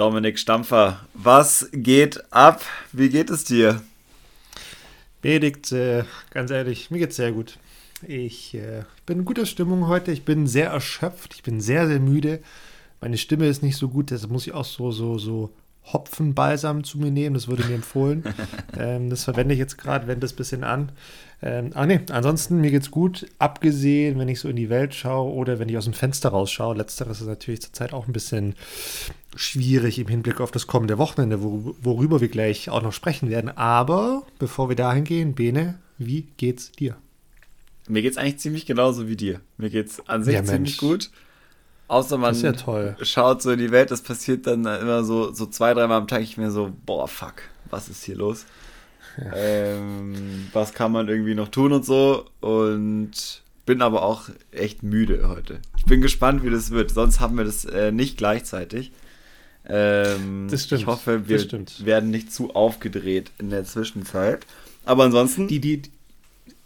Dominik Stampfer, was geht ab? Wie geht es dir? Benedikt, äh, ganz ehrlich, mir geht's sehr gut. Ich äh, bin in guter Stimmung heute. Ich bin sehr erschöpft. Ich bin sehr, sehr müde. Meine Stimme ist nicht so gut. Deshalb muss ich auch so, so, so Hopfenbalsam zu mir nehmen. Das wurde mir empfohlen. ähm, das verwende ich jetzt gerade, wende das ein bisschen an. Ähm, ah ne, ansonsten mir geht's gut. Abgesehen, wenn ich so in die Welt schaue oder wenn ich aus dem Fenster rausschaue. Letzteres ist natürlich zurzeit auch ein bisschen schwierig im Hinblick auf das kommende Wochenende, wor worüber wir gleich auch noch sprechen werden. Aber bevor wir dahin gehen, Bene, wie geht's dir? Mir geht's eigentlich ziemlich genauso wie dir. Mir geht's an sich ja, ziemlich gut. Außer man ja schaut so in die Welt, das passiert dann immer so, so zwei, dreimal am Tag. Ich mir so, boah, fuck, was ist hier los? Ja. Ähm, was kann man irgendwie noch tun und so. Und bin aber auch echt müde heute. Ich bin gespannt, wie das wird. Sonst haben wir das äh, nicht gleichzeitig. Ähm, das stimmt. Ich hoffe, wir werden nicht zu aufgedreht in der Zwischenzeit. Aber ansonsten. Die, die,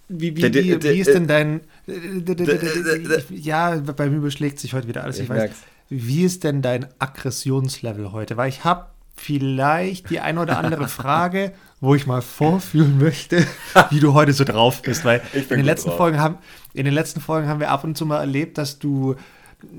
wie, wie, wie, wie ist denn dein. Ja, bei mir überschlägt sich heute wieder alles. Ich, ich weiß. Wie ist denn dein Aggressionslevel heute? Weil ich habe vielleicht die ein oder andere Frage, wo ich mal vorfühlen möchte, wie du heute so drauf bist. Weil in den letzten Folgen haben, in den letzten Folgen haben wir ab und zu mal erlebt, dass du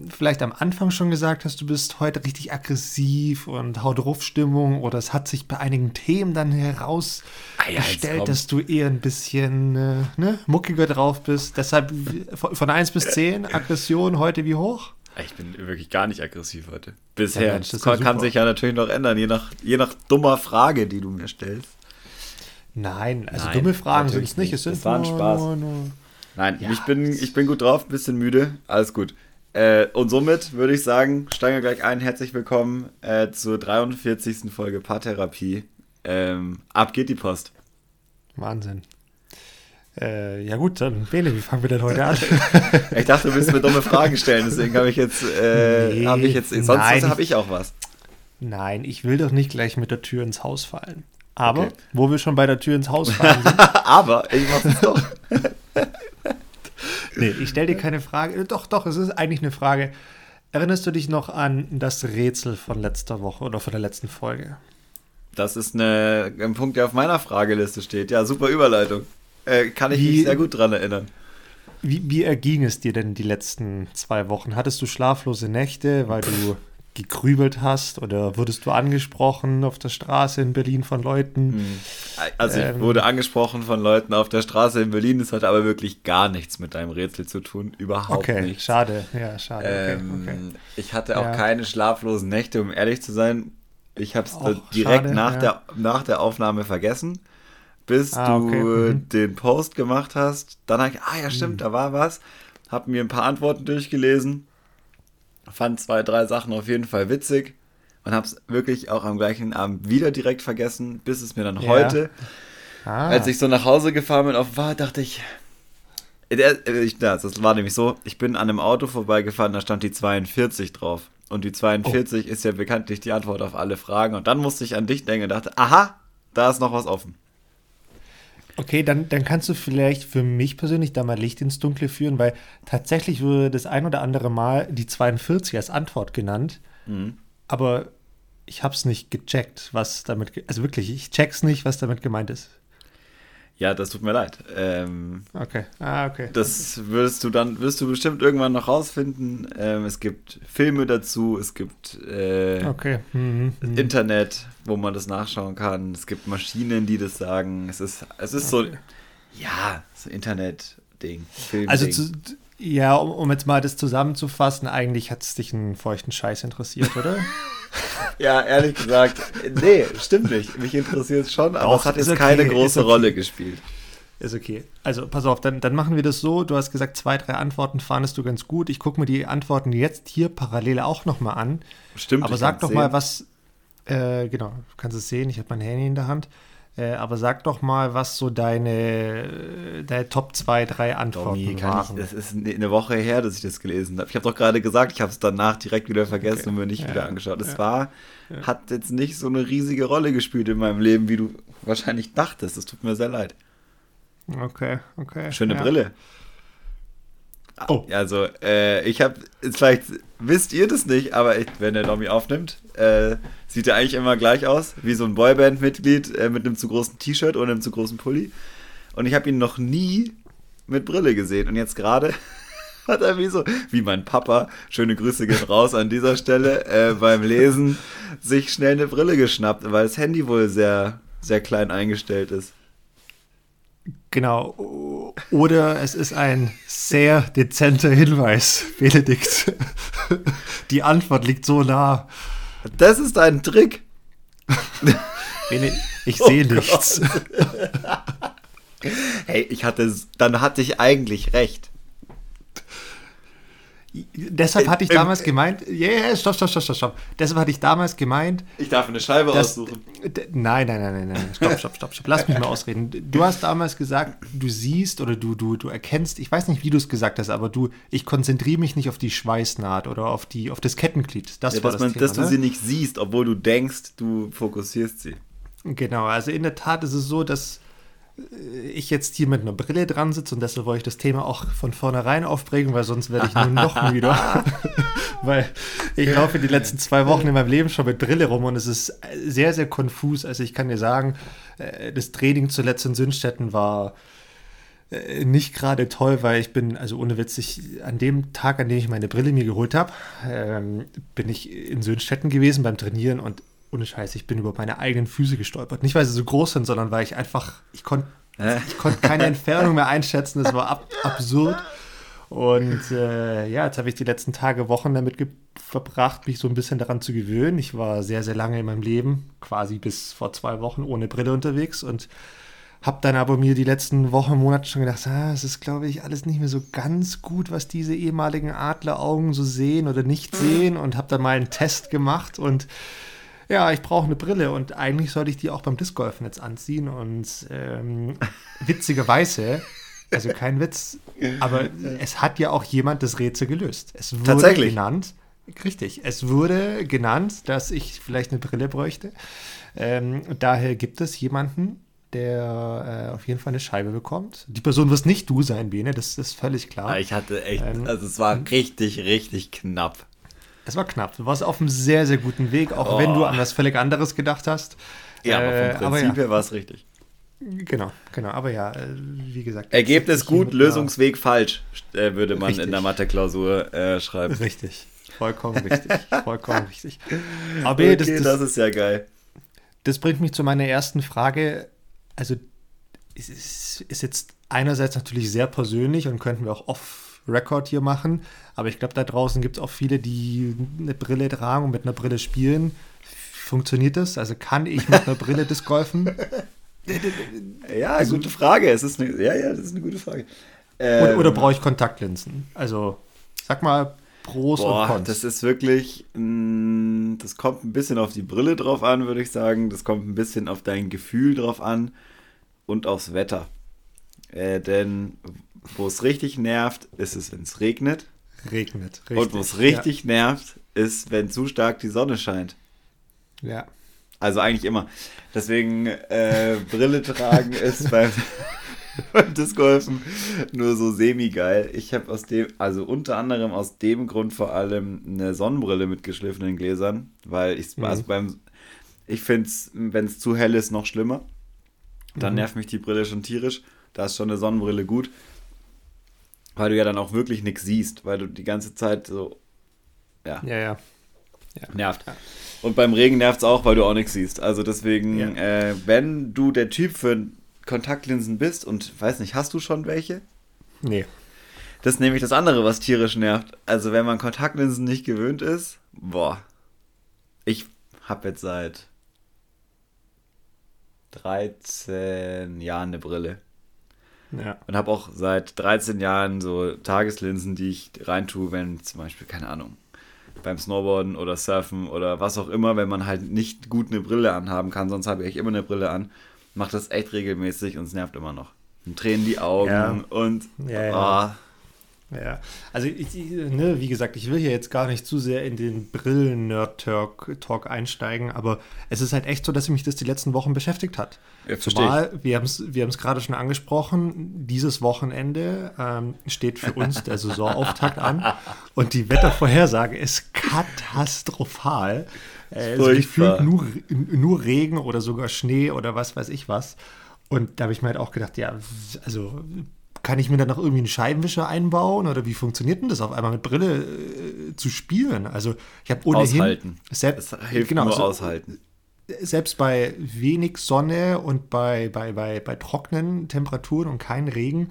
vielleicht am Anfang schon gesagt hast, du bist heute richtig aggressiv und haut drauf Stimmung oder es hat sich bei einigen Themen dann herausgestellt, ah ja, dass du eher ein bisschen äh, ne, muckiger drauf bist. Deshalb von 1 bis 10 Aggression heute wie hoch? Ich bin wirklich gar nicht aggressiv heute. Bisher. Ja, Mensch, das kann, kann sich ja natürlich noch ändern, je nach, je nach dummer Frage, die du mir stellst. Nein, also Nein, dumme Fragen sind es nicht. Es sind das war ein Spaß. Nur, nur Nein, ja, ich, bin, ich bin gut drauf, bisschen müde, alles gut. Äh, und somit würde ich sagen, steigen wir gleich ein. Herzlich willkommen äh, zur 43. Folge Paartherapie. Ähm, ab geht die Post. Wahnsinn. Äh, ja gut, dann Bene, wie fangen wir denn heute an? ich dachte, du willst mir dumme Fragen stellen, deswegen habe ich jetzt, äh, nee, habe ich jetzt, sonst habe ich auch was. Nein, ich will doch nicht gleich mit der Tür ins Haus fallen. Aber, okay. wo wir schon bei der Tür ins Haus fallen sind. Aber, ich mach's doch. nee, ich stelle dir keine Frage. Doch, doch, es ist eigentlich eine Frage. Erinnerst du dich noch an das Rätsel von letzter Woche oder von der letzten Folge? Das ist eine, ein Punkt, der auf meiner Frageliste steht. Ja, super Überleitung. Äh, kann ich wie, mich sehr gut dran erinnern. Wie, wie erging es dir denn die letzten zwei Wochen? Hattest du schlaflose Nächte, weil du gegrübelt hast oder wurdest du angesprochen auf der Straße in Berlin von Leuten? Hm. Also ich ähm, wurde angesprochen von Leuten auf der Straße in Berlin. Das hatte aber wirklich gar nichts mit deinem Rätsel zu tun, überhaupt okay, nichts. Schade, ja, schade. Ähm, okay, okay. Ich hatte auch ja. keine schlaflosen Nächte, um ehrlich zu sein. Ich habe es direkt schade, nach, ja. der, nach der Aufnahme vergessen, bis ah, du mhm. den Post gemacht hast. Dann habe ich, ah ja stimmt, mhm. da war was. Habe mir ein paar Antworten durchgelesen fand zwei, drei Sachen auf jeden Fall witzig und habe es wirklich auch am gleichen Abend wieder direkt vergessen, bis es mir dann ja. heute, ah. als ich so nach Hause gefahren bin, auf war, dachte ich, der, ich, das war nämlich so, ich bin an einem Auto vorbeigefahren, da stand die 42 drauf. Und die 42 oh. ist ja bekanntlich die Antwort auf alle Fragen. Und dann musste ich an dich denken und dachte, aha, da ist noch was offen. Okay, dann, dann kannst du vielleicht für mich persönlich da mal Licht ins Dunkle führen, weil tatsächlich wurde das ein oder andere Mal die 42 als Antwort genannt. Mhm. Aber ich habe es nicht gecheckt, was damit, also wirklich, ich check's nicht, was damit gemeint ist. Ja, das tut mir leid. Ähm, okay. Ah, okay. Das wirst du dann, wirst du bestimmt irgendwann noch rausfinden. Ähm, es gibt Filme dazu, es gibt äh, okay. mhm, mhm. Internet, wo man das nachschauen kann. Es gibt Maschinen, die das sagen. Es ist, es ist okay. so, ja, so Internet-Ding. Also zu, ja, um, um, jetzt mal das zusammenzufassen, eigentlich hat es dich einen feuchten Scheiß interessiert, oder? ja, ehrlich gesagt, nee, stimmt nicht. Mich interessiert es schon, aber Doch, es hat jetzt okay, keine große okay. Rolle gespielt. Ist okay. Also pass auf, dann, dann machen wir das so. Du hast gesagt, zwei, drei Antworten fandest du ganz gut. Ich gucke mir die Antworten jetzt hier parallel auch nochmal an. Stimmt. Aber sag doch sehen. mal, was. Äh, genau, du kannst es sehen. Ich habe mein Handy in der Hand. Äh, aber sag doch mal, was so deine, deine Top 2, 3 Antworten waren. Ich, das ist eine Woche her, dass ich das gelesen habe. Ich habe doch gerade gesagt, ich habe es danach direkt wieder vergessen okay. und mir nicht ja, wieder angeschaut. Es ja. war, ja. hat jetzt nicht so eine riesige Rolle gespielt in meinem Leben, wie du wahrscheinlich dachtest. Es tut mir sehr leid. Okay, okay. Schöne Brille. Oh. Also, äh, ich habe, vielleicht wisst ihr das nicht, aber ich, wenn der Domi aufnimmt, äh, sieht er eigentlich immer gleich aus, wie so ein Boyband-Mitglied äh, mit einem zu großen T-Shirt oder einem zu großen Pulli. Und ich habe ihn noch nie mit Brille gesehen. Und jetzt gerade hat er wie so, wie mein Papa, schöne Grüße gehen raus an dieser Stelle, äh, beim Lesen sich schnell eine Brille geschnappt, weil das Handy wohl sehr, sehr klein eingestellt ist. Genau. Oder es ist ein sehr dezenter Hinweis, Benedikt. Die Antwort liegt so nah. Das ist ein Trick. ich sehe oh nichts. hey, ich hatte, dann hatte ich eigentlich recht. Deshalb hatte ich damals gemeint, yeah, stopp, stopp, stopp, stopp, stopp. Deshalb hatte ich damals gemeint. Ich darf eine Scheibe dass, aussuchen. Nein, nein, nein, nein, nein. Stopp, stopp, stopp, stopp. Lass mich mal ausreden. Du hast damals gesagt, du siehst oder du, du, du erkennst, ich weiß nicht, wie du es gesagt hast, aber du, ich konzentriere mich nicht auf die Schweißnaht oder auf, die, auf das Kettenglied. Das ja, war dass das man, Thema, Dass du ne? sie nicht siehst, obwohl du denkst, du fokussierst sie. Genau, also in der Tat ist es so, dass ich jetzt hier mit einer Brille dran sitze und deshalb wollte ich das Thema auch von vornherein aufbringen, weil sonst werde ich nur noch müder. weil ich laufe die letzten zwei Wochen in meinem Leben schon mit Brille rum und es ist sehr, sehr konfus. Also ich kann dir sagen, äh, das Training zuletzt in Sündstetten war äh, nicht gerade toll, weil ich bin, also ohne Witz, ich, an dem Tag, an dem ich meine Brille mir geholt habe, ähm, bin ich in Sönstetten gewesen beim Trainieren und ohne Scheiß, ich bin über meine eigenen Füße gestolpert. Nicht, weil sie so groß sind, sondern weil ich einfach, ich konnte ich konnt keine Entfernung mehr einschätzen. Das war ab, absurd. Und äh, ja, jetzt habe ich die letzten Tage, Wochen damit verbracht, mich so ein bisschen daran zu gewöhnen. Ich war sehr, sehr lange in meinem Leben, quasi bis vor zwei Wochen ohne Brille unterwegs und habe dann aber mir die letzten Wochen, Monate schon gedacht, ah, es ist, glaube ich, alles nicht mehr so ganz gut, was diese ehemaligen Adleraugen so sehen oder nicht sehen und habe dann mal einen Test gemacht und ja, ich brauche eine Brille und eigentlich sollte ich die auch beim Discgolfen jetzt anziehen und ähm, witzigerweise, also kein Witz, aber es hat ja auch jemand das Rätsel gelöst. Es wurde Tatsächlich. genannt, richtig, es wurde genannt, dass ich vielleicht eine Brille bräuchte. Ähm, daher gibt es jemanden, der äh, auf jeden Fall eine Scheibe bekommt. Die Person wirst nicht du sein, Bene, das ist völlig klar. Ich hatte echt, ähm, also es war richtig, richtig knapp. Es war knapp. Du warst auf einem sehr, sehr guten Weg, auch oh. wenn du an was völlig anderes gedacht hast. Ja, äh, aber vom Prinzip aber ja. her war es richtig. Genau, genau. Aber ja, äh, wie gesagt. Ergebnis gut, Lösungsweg falsch, äh, würde man richtig. in der Mathe-Klausur äh, schreiben. Richtig. Vollkommen richtig. Vollkommen richtig. Aber okay, das, das, das ist ja geil. Das bringt mich zu meiner ersten Frage. Also, es ist, ist jetzt einerseits natürlich sehr persönlich und könnten wir auch oft Record hier machen. Aber ich glaube, da draußen gibt es auch viele, die eine Brille tragen und mit einer Brille spielen. Funktioniert das? Also kann ich mit einer Brille Disc golfen? ja, also, gute Frage. Es ist eine, ja, ja, das ist eine gute Frage. Ähm, oder, oder brauche ich Kontaktlinsen? Also, sag mal, Pros boah, und Cons. Das ist wirklich, mh, mm, das kommt ein bisschen auf die Brille drauf an, würde ich sagen. Das kommt ein bisschen auf dein Gefühl drauf an und aufs Wetter. Äh, denn wo es richtig nervt, ist es, wenn es regnet. Regnet, richtig. Und wo es richtig ja. nervt, ist, wenn zu stark die Sonne scheint. Ja. Also eigentlich immer. Deswegen äh, Brille tragen ist beim, beim Discgolfen nur so semi-geil. Ich habe aus dem, also unter anderem aus dem Grund vor allem eine Sonnenbrille mit geschliffenen Gläsern, weil ich mhm. also beim, ich finde es, wenn es zu hell ist, noch schlimmer. Dann mhm. nervt mich die Brille schon tierisch. Da ist schon eine Sonnenbrille gut weil du ja dann auch wirklich nichts siehst, weil du die ganze Zeit so, ja. Ja, ja. ja. Nervt. Ja. Und beim Regen nervt es auch, weil du auch nichts siehst. Also deswegen, ja. äh, wenn du der Typ für Kontaktlinsen bist und weiß nicht, hast du schon welche? Nee. Das ist nämlich das andere, was tierisch nervt. Also wenn man Kontaktlinsen nicht gewöhnt ist, boah. Ich habe jetzt seit 13 Jahren eine Brille. Ja. Und habe auch seit 13 Jahren so Tageslinsen, die ich reintue, wenn zum Beispiel, keine Ahnung, beim Snowboarden oder Surfen oder was auch immer, wenn man halt nicht gut eine Brille anhaben kann, sonst habe ich immer eine Brille an, macht das echt regelmäßig und es nervt immer noch. Und tränen die Augen ja. und ja, ja. Oh, Ja, also ich, ne, wie gesagt, ich will hier jetzt gar nicht zu sehr in den Brillen-Nerd-Talk einsteigen, aber es ist halt echt so, dass mich das die letzten Wochen beschäftigt hat. Ja, Zumal, wir haben es wir gerade schon angesprochen, dieses Wochenende ähm, steht für uns der Saisonauftakt an und die Wettervorhersage ist katastrophal. Äh, also gefühlt nur, nur Regen oder sogar Schnee oder was weiß ich was. Und da habe ich mir halt auch gedacht, ja, also kann ich mir dann noch irgendwie einen Scheibenwischer einbauen oder wie funktioniert denn das auf einmal mit Brille äh, zu spielen? Also ich habe ohnehin aushalten. Selbst, das hilft genau, nur so, aushalten. Selbst bei wenig Sonne und bei, bei, bei, bei trockenen Temperaturen und keinem Regen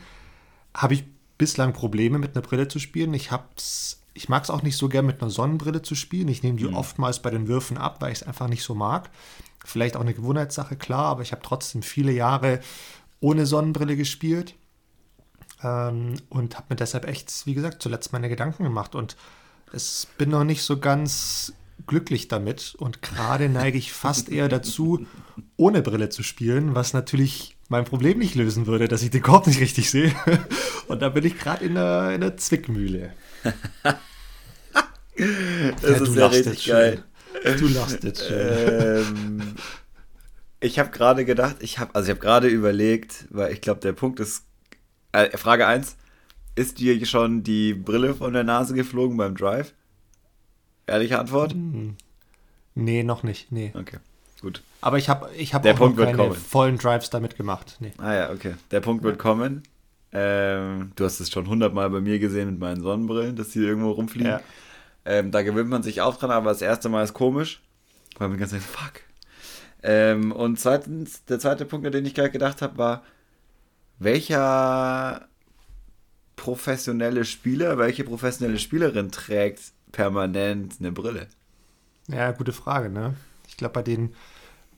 habe ich bislang Probleme mit einer Brille zu spielen. Ich hab's, ich mag es auch nicht so gern mit einer Sonnenbrille zu spielen. Ich nehme die mhm. oftmals bei den Würfen ab, weil ich es einfach nicht so mag. Vielleicht auch eine Gewohnheitssache, klar, aber ich habe trotzdem viele Jahre ohne Sonnenbrille gespielt ähm, und habe mir deshalb echt, wie gesagt, zuletzt meine Gedanken gemacht und es bin noch nicht so ganz glücklich damit und gerade neige ich fast eher dazu, ohne Brille zu spielen, was natürlich mein Problem nicht lösen würde, dass ich den Korb nicht richtig sehe. Und da bin ich gerade in der, in der Zwickmühle. das ja, ist ja richtig geil. Du lachst jetzt schön. Ähm, ich habe gerade gedacht, ich habe also ich habe gerade überlegt, weil ich glaube, der Punkt ist äh, Frage 1. Ist dir schon die Brille von der Nase geflogen beim Drive? Ehrliche Antwort? Hm. Nee, noch nicht. Nee. Okay, gut. Aber ich habe ich hab auch Punkt noch keine vollen Drives damit gemacht. Nee. Ah ja, okay. Der Punkt wird kommen. Ähm, du hast es schon hundertmal bei mir gesehen mit meinen Sonnenbrillen, dass die irgendwo rumfliegen. Ja. Ähm, da gewöhnt man sich auch dran, aber das erste Mal ist komisch. Weil man ganz denkt, fuck. Ähm, und zweitens, der zweite Punkt, an den ich gerade gedacht habe, war, welcher professionelle Spieler, welche professionelle Spielerin trägt permanent eine Brille? Ja, gute Frage, ne? Ich glaube, bei den,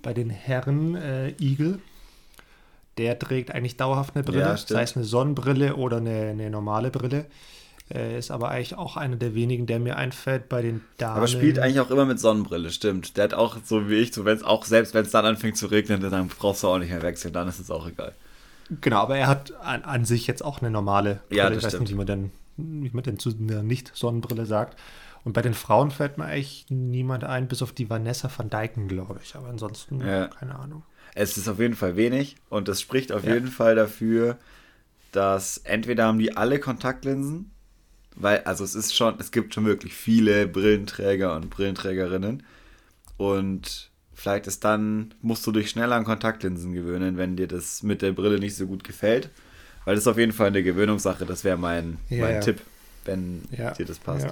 bei den Herren äh, Igel, der trägt eigentlich dauerhaft eine Brille, ja, sei es eine Sonnenbrille oder eine, eine normale Brille. Äh, ist aber eigentlich auch einer der wenigen, der mir einfällt bei den Damen. Aber spielt eigentlich auch immer mit Sonnenbrille, stimmt. Der hat auch so wie ich, so wenn es auch selbst wenn es dann anfängt zu regnen, dann brauchst du auch nicht mehr wechseln, dann ist es auch egal. Genau, aber er hat an, an sich jetzt auch eine normale Brille. Ja, das ich weiß stimmt. nicht, wie man denn, wie man denn zu einer Nicht-Sonnenbrille sagt. Und bei den Frauen fällt mir eigentlich niemand ein, bis auf die Vanessa van Dyken, glaube ich. Aber ansonsten, ja. keine Ahnung. Es ist auf jeden Fall wenig und es spricht auf ja. jeden Fall dafür, dass entweder haben die alle Kontaktlinsen, weil, also es ist schon, es gibt schon wirklich viele Brillenträger und Brillenträgerinnen und Vielleicht ist dann, musst du dich schneller an Kontaktlinsen gewöhnen, wenn dir das mit der Brille nicht so gut gefällt. Weil das ist auf jeden Fall eine Gewöhnungssache. Das wäre mein, ja, mein ja. Tipp, wenn ja, dir das passt.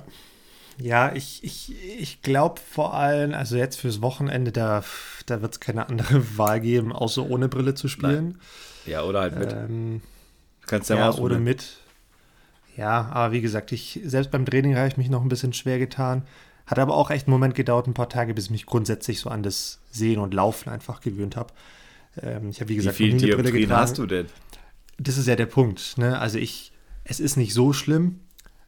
Ja, ich, ich, ich glaube vor allem, also jetzt fürs Wochenende, da, da wird es keine andere Wahl geben, außer ohne Brille zu spielen. Nein. Ja, oder halt mit. Ähm, Kannst ja, ja mal oder mit. Ja, aber wie gesagt, ich, selbst beim Training habe ich mich noch ein bisschen schwer getan. Hat aber auch echt einen Moment gedauert, ein paar Tage, bis ich mich grundsätzlich so an das Sehen und Laufen einfach gewöhnt habe. Ähm, ich habe, wie gesagt, wie viel Dioptrien hast du denn? Das ist ja der Punkt. Ne? Also ich, es ist nicht so schlimm,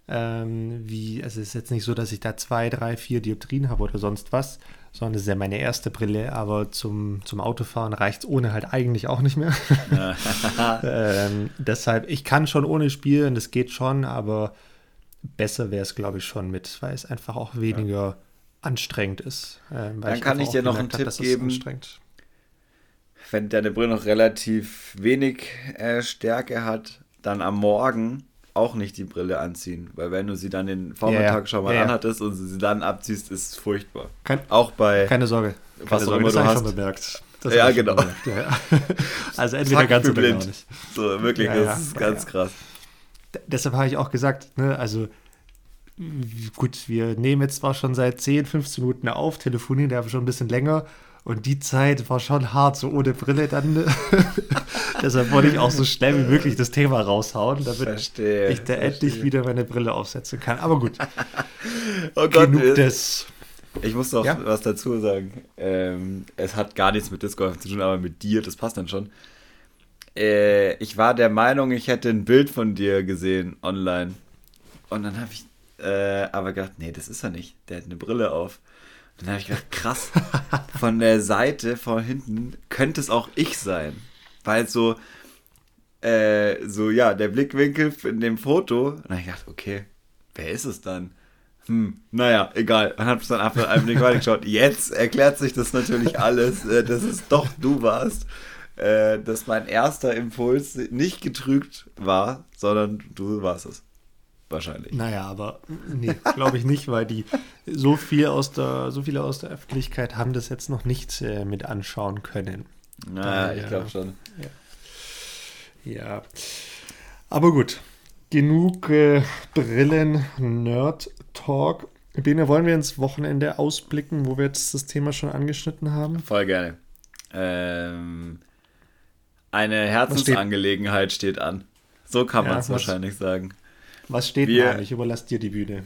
ähm, wie, also es ist jetzt nicht so, dass ich da zwei, drei, vier Dioptrien habe oder sonst was, sondern es ist ja meine erste Brille, aber zum, zum Autofahren reicht es ohne halt eigentlich auch nicht mehr. ähm, deshalb, ich kann schon ohne spielen, das geht schon, aber besser wäre es, glaube ich, schon mit, weil es einfach auch weniger ja. anstrengend ist. Äh, Dann kann ich dir noch einen Tipp geben. Wenn deine Brille noch relativ wenig äh, Stärke hat, dann am Morgen auch nicht die Brille anziehen, weil wenn du sie dann den Vormittag ja, schon mal ja, anhattest und sie dann abziehst, ist es furchtbar. Kein, auch bei keine Sorge, keine was Sorge, auch immer du hast. Schon bemerkt. Das ja, genau. Bemerkt, ja, also entweder ganz oder gar nicht. So, wirklich, das ist ganz krass deshalb habe ich auch gesagt, ne, also gut, wir nehmen jetzt zwar schon seit 10, 15 Minuten auf, telefonieren aber schon ein bisschen länger und die Zeit war schon hart, so ohne Brille dann. deshalb wollte ich auch so schnell wie möglich das Thema raushauen, damit verstehe, ich da verstehe. endlich wieder meine Brille aufsetzen kann. Aber gut. oh Gott, Genug des. Ich muss noch ja? was dazu sagen. Ähm, es hat gar nichts mit Disc Golf zu tun, aber mit dir, das passt dann schon äh, ich war der Meinung, ich hätte ein Bild von dir gesehen online. Und dann habe ich äh, aber gedacht, nee, das ist er nicht. Der hat eine Brille auf. Und dann habe ich gedacht, krass, von der Seite, von hinten, könnte es auch ich sein. Weil so, äh, so, ja, der Blickwinkel in dem Foto. Und dann ich dachte, okay, wer ist es dann? Hm, naja, egal. Man hat es dann einfach einen Blick weitergeschaut. Jetzt erklärt sich das natürlich alles, äh, dass es doch du warst. Äh, dass mein erster Impuls nicht getrügt war, sondern du warst es. Wahrscheinlich. Naja, aber nee, glaube ich nicht, weil die so viel aus der, so viele aus der Öffentlichkeit haben das jetzt noch nicht äh, mit anschauen können. Naja, ich glaube schon. Ja. ja. Aber gut. Genug äh, Brillen-Nerd-Talk. Bene, wollen wir ins Wochenende ausblicken, wo wir jetzt das Thema schon angeschnitten haben? Voll gerne. Ähm, eine Herzensangelegenheit steht? an. So kann ja, man es wahrscheinlich sagen. Was steht wir, an? Ich überlasse dir die Bühne.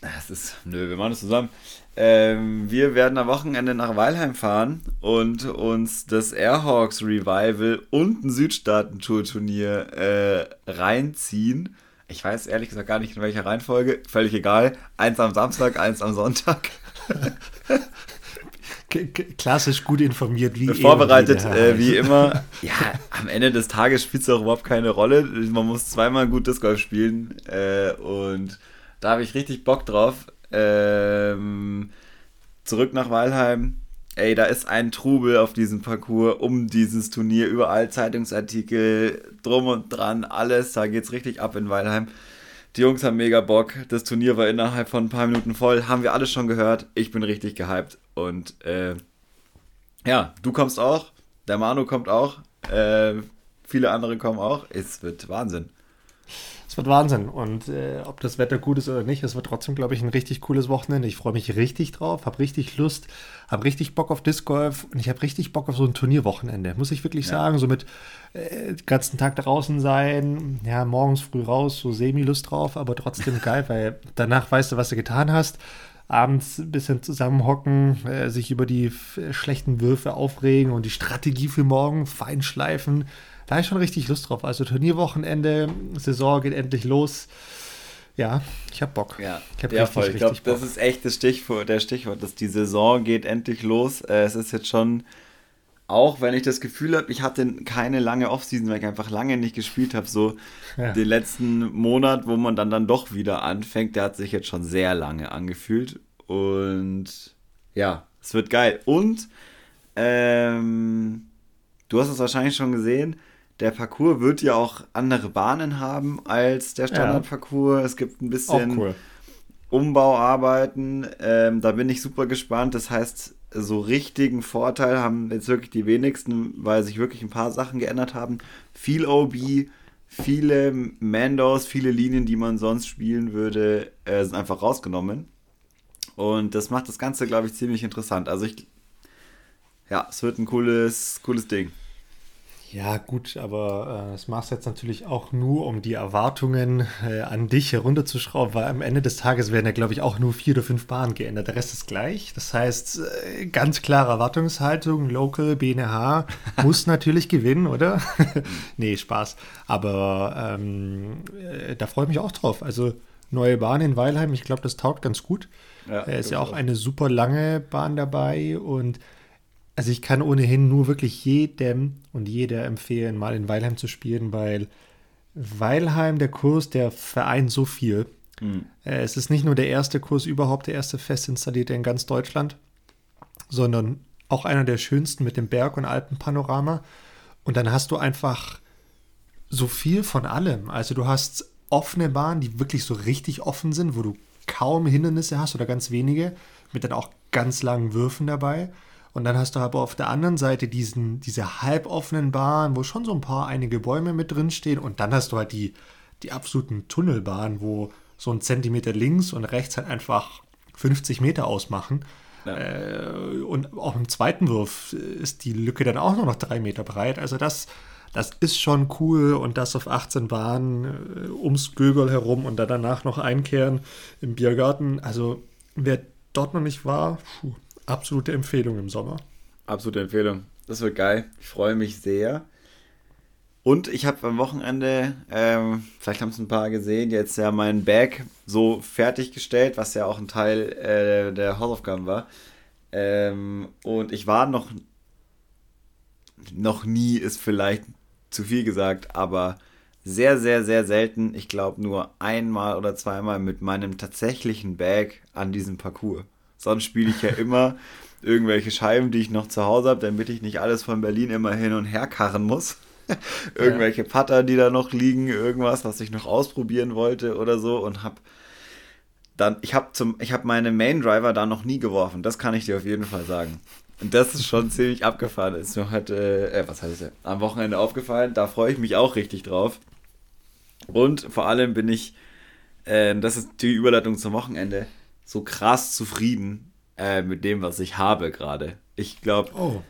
Das ist, nö, wir machen das zusammen. Ähm, wir werden am Wochenende nach Weilheim fahren und uns das Airhawks Revival und ein Südstaaten-Tour-Turnier äh, reinziehen. Ich weiß ehrlich gesagt gar nicht in welcher Reihenfolge, völlig egal. Eins am Samstag, eins am Sonntag. klassisch gut informiert, wie vorbereitet, äh, wie immer. Ja, am Ende des Tages spielt es auch überhaupt keine Rolle. Man muss zweimal gut Disc Golf spielen äh, und da habe ich richtig Bock drauf. Ähm, zurück nach Weilheim. Ey, da ist ein Trubel auf diesem Parcours um dieses Turnier. Überall Zeitungsartikel, drum und dran, alles. Da geht's richtig ab in Weilheim. Die Jungs haben mega Bock. Das Turnier war innerhalb von ein paar Minuten voll. Haben wir alles schon gehört. Ich bin richtig gehypt. Und äh, ja, du kommst auch. Der Manu kommt auch. Äh, viele andere kommen auch. Es wird Wahnsinn es wird Wahnsinn. Und äh, ob das Wetter gut ist oder nicht, es wird trotzdem, glaube ich, ein richtig cooles Wochenende. Ich freue mich richtig drauf, habe richtig Lust, habe richtig Bock auf Disc Golf und ich habe richtig Bock auf so ein Turnierwochenende, muss ich wirklich ja. sagen. So mit äh, ganzen Tag draußen sein, ja, morgens früh raus, so semi-Lust drauf, aber trotzdem geil, weil danach weißt du, was du getan hast abends ein bisschen zusammenhocken, äh, sich über die schlechten Würfe aufregen und die Strategie für morgen feinschleifen. Da habe ich schon richtig Lust drauf. Also Turnierwochenende, Saison geht endlich los. Ja, ich habe Bock. Ja, ich habe ja, richtig, voll. Ich glaube, das ist echt das Stichwort, der Stichwort, dass die Saison geht endlich los. Äh, es ist jetzt schon, auch wenn ich das Gefühl habe, ich hatte keine lange Offseason, weil ich einfach lange nicht gespielt habe, so ja. den letzten Monat, wo man dann, dann doch wieder anfängt, der hat sich jetzt schon sehr lange angefühlt. Und ja, es wird geil. Und ähm, du hast es wahrscheinlich schon gesehen, der Parcours wird ja auch andere Bahnen haben als der Standardparcours. Ja. Es gibt ein bisschen cool. Umbauarbeiten. Ähm, da bin ich super gespannt. Das heißt, so richtigen Vorteil haben jetzt wirklich die wenigsten, weil sich wirklich ein paar Sachen geändert haben. Viel OB, viele Mandos, viele Linien, die man sonst spielen würde, äh, sind einfach rausgenommen. Und das macht das Ganze, glaube ich, ziemlich interessant. Also ich, ja, es wird ein cooles, cooles Ding. Ja, gut, aber äh, das machst du jetzt natürlich auch nur, um die Erwartungen äh, an dich herunterzuschrauben, weil am Ende des Tages werden ja, glaube ich, auch nur vier oder fünf Bahnen geändert. Der Rest ist gleich. Das heißt, äh, ganz klare Erwartungshaltung, Local, BNH muss natürlich gewinnen, oder? nee, Spaß. Aber ähm, äh, da freue ich mich auch drauf. Also neue Bahn in Weilheim, ich glaube, das taugt ganz gut. Ja, ist ja auch eine super lange Bahn dabei und also ich kann ohnehin nur wirklich jedem und jeder empfehlen, mal in Weilheim zu spielen, weil Weilheim, der Kurs, der vereint so viel. Mhm. Es ist nicht nur der erste Kurs überhaupt, der erste fest installierte in ganz Deutschland, sondern auch einer der schönsten mit dem Berg- und Alpenpanorama. Und dann hast du einfach so viel von allem. Also du hast offene Bahnen, die wirklich so richtig offen sind, wo du kaum Hindernisse hast oder ganz wenige, mit dann auch ganz langen Würfen dabei. Und dann hast du aber auf der anderen Seite diesen, diese halboffenen Bahnen, wo schon so ein paar einige Bäume mit drin stehen. Und dann hast du halt die, die absoluten Tunnelbahnen, wo so ein Zentimeter links und rechts halt einfach 50 Meter ausmachen. Ja. Äh, und auch im zweiten Wurf ist die Lücke dann auch nur noch drei Meter breit. Also das, das ist schon cool und das auf 18 Bahnen äh, ums Gögel herum und dann danach noch einkehren im Biergarten. Also wer dort noch nicht war, puh, Absolute Empfehlung im Sommer. Absolute Empfehlung. Das wird geil. Ich freue mich sehr. Und ich habe am Wochenende, ähm, vielleicht haben es ein paar gesehen, jetzt ja mein Bag so fertiggestellt, was ja auch ein Teil äh, der Hausaufgaben war. Ähm, und ich war noch, noch nie, ist vielleicht zu viel gesagt, aber sehr, sehr, sehr selten, ich glaube nur einmal oder zweimal mit meinem tatsächlichen Bag an diesem Parcours. Sonst spiele ich ja immer irgendwelche Scheiben, die ich noch zu Hause habe, damit ich nicht alles von Berlin immer hin und her karren muss. irgendwelche ja. Putter, die da noch liegen, irgendwas, was ich noch ausprobieren wollte oder so und habe dann, ich habe zum, ich habe meine Main Driver da noch nie geworfen. Das kann ich dir auf jeden Fall sagen. Und das ist schon ziemlich abgefahren. Ist mir heute, äh, was heißt das, am Wochenende aufgefallen. Da freue ich mich auch richtig drauf. Und vor allem bin ich, äh, das ist die Überleitung zum Wochenende, so krass zufrieden äh, mit dem, was ich habe gerade. Ich glaube, oh.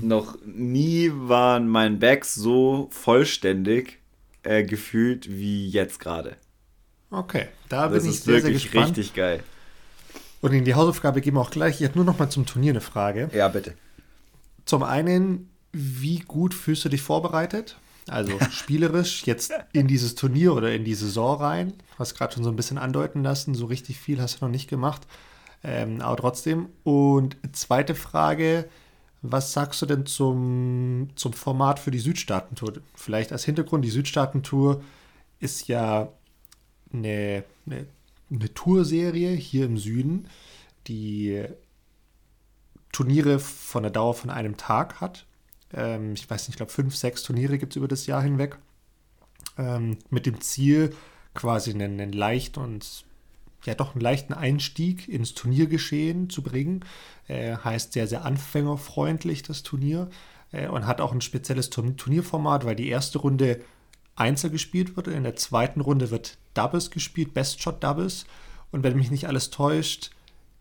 noch nie waren mein Bags so vollständig äh, gefühlt wie jetzt gerade. Okay, da das bin ich sehr, sehr gespannt. richtig geil. Und in die Hausaufgabe gehen wir auch gleich. Ich habe nur noch mal zum Turnier eine Frage. Ja, bitte. Zum einen, wie gut fühlst du dich vorbereitet? Also spielerisch jetzt in dieses Turnier oder in die Saison rein. Hast gerade schon so ein bisschen andeuten lassen. So richtig viel hast du noch nicht gemacht. Ähm, aber trotzdem. Und zweite Frage. Was sagst du denn zum, zum Format für die Südstaaten-Tour? Vielleicht als Hintergrund, die Südstaaten-Tour ist ja eine, eine, eine Tourserie hier im Süden, die Turniere von der Dauer von einem Tag hat. Ähm, ich weiß nicht, ich glaube, fünf, sechs Turniere gibt es über das Jahr hinweg. Ähm, mit dem Ziel, quasi einen, einen leicht und ja doch einen leichten Einstieg ins Turniergeschehen zu bringen. Äh, heißt sehr, sehr anfängerfreundlich das Turnier äh, und hat auch ein spezielles Turnierformat, weil die erste Runde Einzel gespielt wird. In der zweiten Runde wird Doubles gespielt, Best Shot Doubles. Und wenn mich nicht alles täuscht,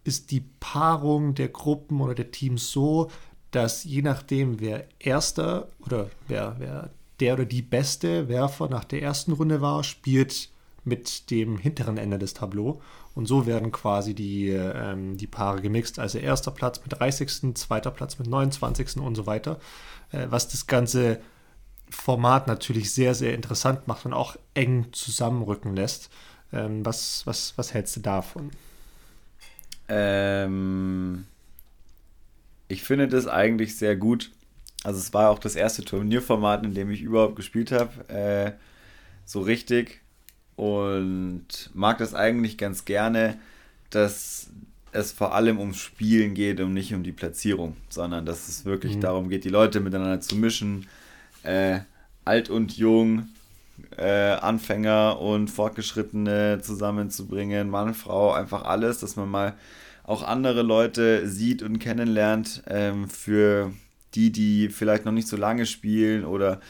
ist die Paarung der Gruppen oder der Teams so, dass je nachdem, wer erster oder wer, wer der oder die beste Werfer nach der ersten Runde war, spielt mit dem hinteren Ende des Tableau. Und so werden quasi die, ähm, die Paare gemixt. Also erster Platz mit 30., zweiter Platz mit 29. und so weiter. Äh, was das Ganze Format natürlich sehr, sehr interessant macht und auch eng zusammenrücken lässt. Ähm, was, was, was hältst du davon? Ähm, ich finde das eigentlich sehr gut. Also es war auch das erste Turnierformat, in dem ich überhaupt gespielt habe. Äh, so richtig. Und mag das eigentlich ganz gerne, dass es vor allem ums Spielen geht und nicht um die Platzierung, sondern dass es wirklich mhm. darum geht, die Leute miteinander zu mischen, äh, alt und jung, äh, Anfänger und Fortgeschrittene zusammenzubringen, Mann, Frau, einfach alles, dass man mal auch andere Leute sieht und kennenlernt, ähm, für die, die vielleicht noch nicht so lange spielen oder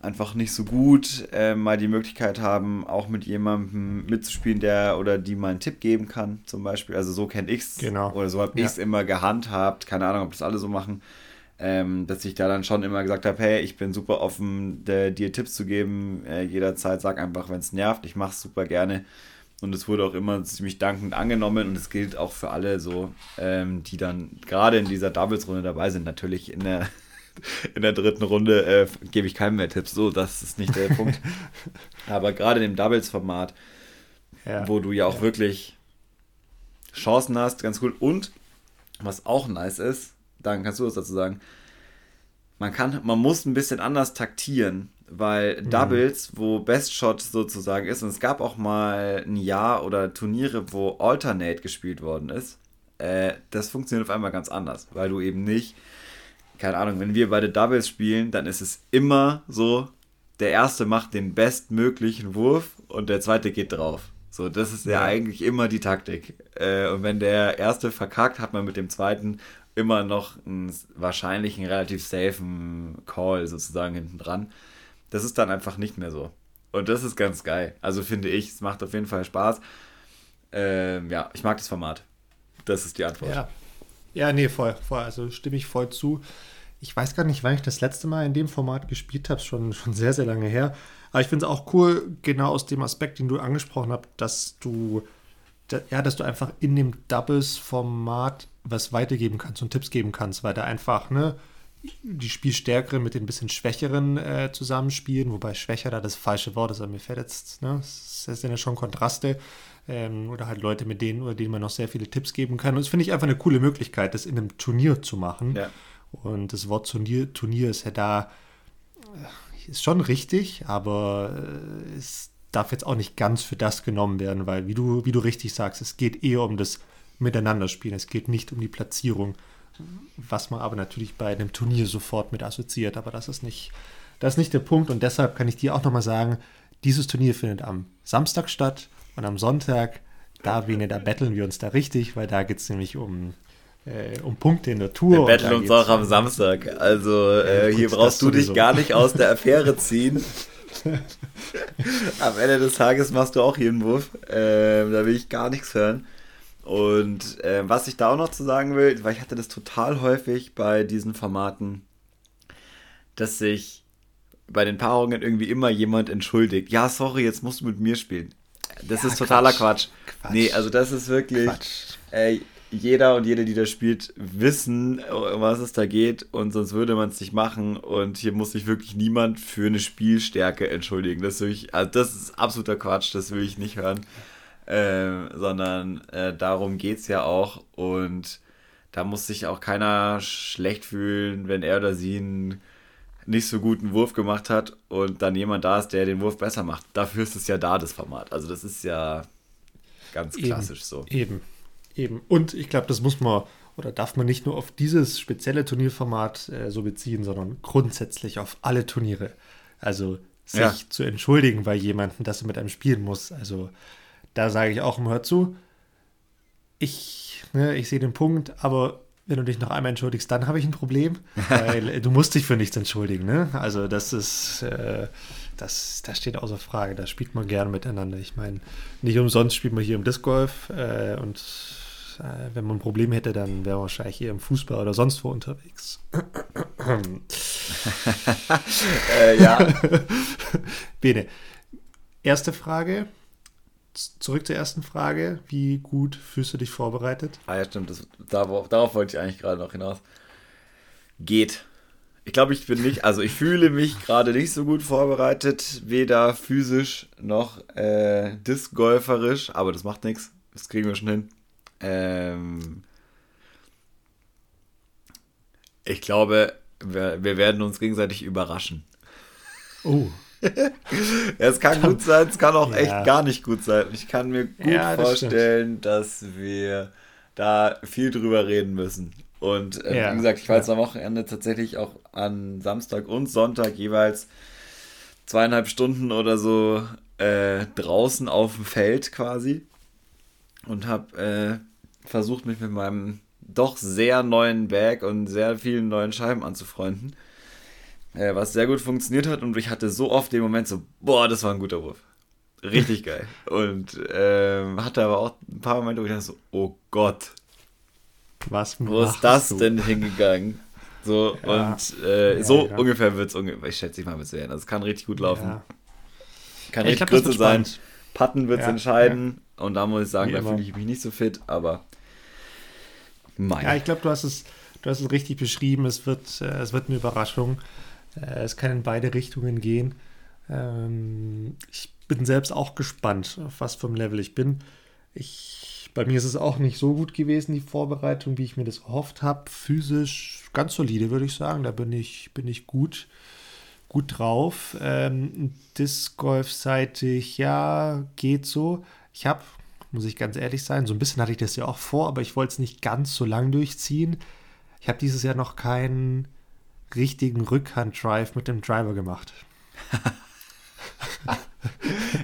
einfach nicht so gut äh, mal die Möglichkeit haben, auch mit jemandem mitzuspielen, der oder die mal einen Tipp geben kann, zum Beispiel. Also so kenne ich es. Genau. Oder so habe ich es immer gehandhabt. Keine Ahnung, ob das alle so machen ähm, dass ich da dann schon immer gesagt habe, hey, ich bin super offen, der, dir Tipps zu geben, äh, jederzeit, sag einfach, wenn es nervt, ich mache es super gerne. Und es wurde auch immer ziemlich dankend angenommen und es gilt auch für alle so, ähm, die dann gerade in dieser Doubles-Runde dabei sind. Natürlich in der, in der dritten Runde äh, gebe ich keinem mehr Tipps, so, das ist nicht der Punkt. Aber gerade in dem Doubles-Format, ja. wo du ja auch ja. wirklich Chancen hast, ganz cool. Und was auch nice ist, dann kannst du was dazu sagen. Man kann, man muss ein bisschen anders taktieren, weil mhm. Doubles, wo Best Shot sozusagen ist, und es gab auch mal ein Jahr oder Turniere, wo Alternate gespielt worden ist, äh, das funktioniert auf einmal ganz anders, weil du eben nicht, keine Ahnung, wenn wir beide Doubles spielen, dann ist es immer so, der erste macht den bestmöglichen Wurf und der zweite geht drauf. So, das ist ja, ja eigentlich immer die Taktik. Äh, und wenn der erste verkackt, hat man mit dem zweiten immer noch einen, wahrscheinlich einen relativ safen Call sozusagen hinten dran. Das ist dann einfach nicht mehr so. Und das ist ganz geil. Also finde ich, es macht auf jeden Fall Spaß. Ähm, ja, ich mag das Format. Das ist die Antwort. Ja, ja nee, voll, voll. Also stimme ich voll zu. Ich weiß gar nicht, wann ich das letzte Mal in dem Format gespielt habe, schon, schon sehr, sehr lange her. Aber ich finde es auch cool, genau aus dem Aspekt, den du angesprochen hast, dass du ja, dass du einfach in dem Doubles-Format was weitergeben kannst und Tipps geben kannst, weil da einfach, ne, die Spielstärkeren mit den bisschen Schwächeren äh, zusammenspielen, wobei schwächer da das falsche Wort ist, aber mir fällt jetzt, ne, das sind ja schon Kontraste ähm, oder halt Leute, mit denen oder denen man noch sehr viele Tipps geben kann. Und das finde ich einfach eine coole Möglichkeit, das in einem Turnier zu machen. Ja. Und das Wort Turnier, Turnier ist ja da, ist schon richtig, aber äh, es darf jetzt auch nicht ganz für das genommen werden, weil, wie du, wie du richtig sagst, es geht eher um das Miteinanderspielen. Es geht nicht um die Platzierung, was man aber natürlich bei einem Turnier sofort mit assoziiert. Aber das ist nicht, das ist nicht der Punkt und deshalb kann ich dir auch nochmal sagen, dieses Turnier findet am Samstag statt und am Sonntag, da, Bene, da betteln wir uns da richtig, weil da geht es nämlich um äh, um Punkte in der Tour. Wir betteln uns auch am Samstag. Also äh, gut, hier brauchst du dich gar nicht aus der Affäre ziehen. am Ende des Tages machst du auch hier einen Wurf. Äh, da will ich gar nichts hören. Und äh, was ich da auch noch zu sagen will, weil ich hatte das total häufig bei diesen Formaten, dass sich bei den Paarungen irgendwie immer jemand entschuldigt. Ja, sorry, jetzt musst du mit mir spielen. Das ja, ist totaler Quatsch. Quatsch. Nee, also das ist wirklich. Äh, jeder und jede, die da spielt, wissen, um was es da geht und sonst würde man es nicht machen und hier muss sich wirklich niemand für eine Spielstärke entschuldigen. Das, ich, also das ist absoluter Quatsch, das will ich nicht hören, äh, sondern äh, darum geht es ja auch und da muss sich auch keiner schlecht fühlen, wenn er oder sie einen nicht so guten Wurf gemacht hat und dann jemand da ist, der den Wurf besser macht. Dafür ist es ja da, das Format. Also das ist ja ganz klassisch eben, so. Eben. Eben. Und ich glaube, das muss man oder darf man nicht nur auf dieses spezielle Turnierformat äh, so beziehen, sondern grundsätzlich auf alle Turniere. Also sich ja. zu entschuldigen bei jemandem, dass er mit einem spielen muss. Also da sage ich auch immer, hör zu, ich, ne, ich sehe den Punkt, aber wenn du dich noch einmal entschuldigst, dann habe ich ein Problem, weil du musst dich für nichts entschuldigen. Ne? Also das ist, äh, das, das steht außer Frage. Da spielt man gerne miteinander. Ich meine, nicht umsonst spielt man hier im Disc Golf äh, und äh, wenn man ein Problem hätte, dann wäre man wahrscheinlich hier im Fußball oder sonst wo unterwegs. äh, ja. Bene. Erste Frage. Zurück zur ersten Frage. Wie gut fühlst du dich vorbereitet? Ah ja, stimmt. Das, darauf, darauf wollte ich eigentlich gerade noch hinaus. Geht. Ich glaube, ich bin nicht, also ich fühle mich gerade nicht so gut vorbereitet, weder physisch noch äh, discgolferisch, aber das macht nichts. Das kriegen wir schon hin. Ähm, ich glaube, wir, wir, werden uns gegenseitig überraschen. Oh. Es kann dann, gut sein, es kann auch ja. echt gar nicht gut sein. Ich kann mir gut ja, das vorstellen, stimmt. dass wir da viel drüber reden müssen. Und äh, ja. wie gesagt, ich war jetzt am Wochenende tatsächlich auch an Samstag und Sonntag jeweils zweieinhalb Stunden oder so äh, draußen auf dem Feld quasi und habe äh, versucht, mich mit meinem doch sehr neuen Bag und sehr vielen neuen Scheiben anzufreunden. Äh, was sehr gut funktioniert hat und ich hatte so oft den Moment so, boah, das war ein guter Wurf. Richtig geil. Und ähm, hatte aber auch ein paar Momente, wo ich dachte so, oh Gott. Was Wo ist das du? denn hingegangen? So, ja. und äh, ja, so ja. ungefähr wird es, ich schätze ich mal, wird es werden. Also es kann richtig gut laufen. Kann richtig kurz sein. Patten wird es entscheiden. Und da muss ich sagen, Wie da fühle ich mich nicht so fit, aber mein. Ja, ich glaube, du hast es, du hast es richtig beschrieben. Es wird, äh, es wird eine Überraschung. Äh, es kann in beide Richtungen gehen. Ähm, ich bin selbst auch gespannt, auf was vom Level ich bin. Ich, bei mir ist es auch nicht so gut gewesen, die Vorbereitung, wie ich mir das erhofft habe. Physisch ganz solide, würde ich sagen. Da bin ich, bin ich gut, gut drauf. Ähm, Disc Golf-seitig, ja, geht so. Ich habe muss ich ganz ehrlich sein. So ein bisschen hatte ich das ja auch vor, aber ich wollte es nicht ganz so lang durchziehen. Ich habe dieses Jahr noch keinen richtigen Rückhand-Drive mit dem Driver gemacht.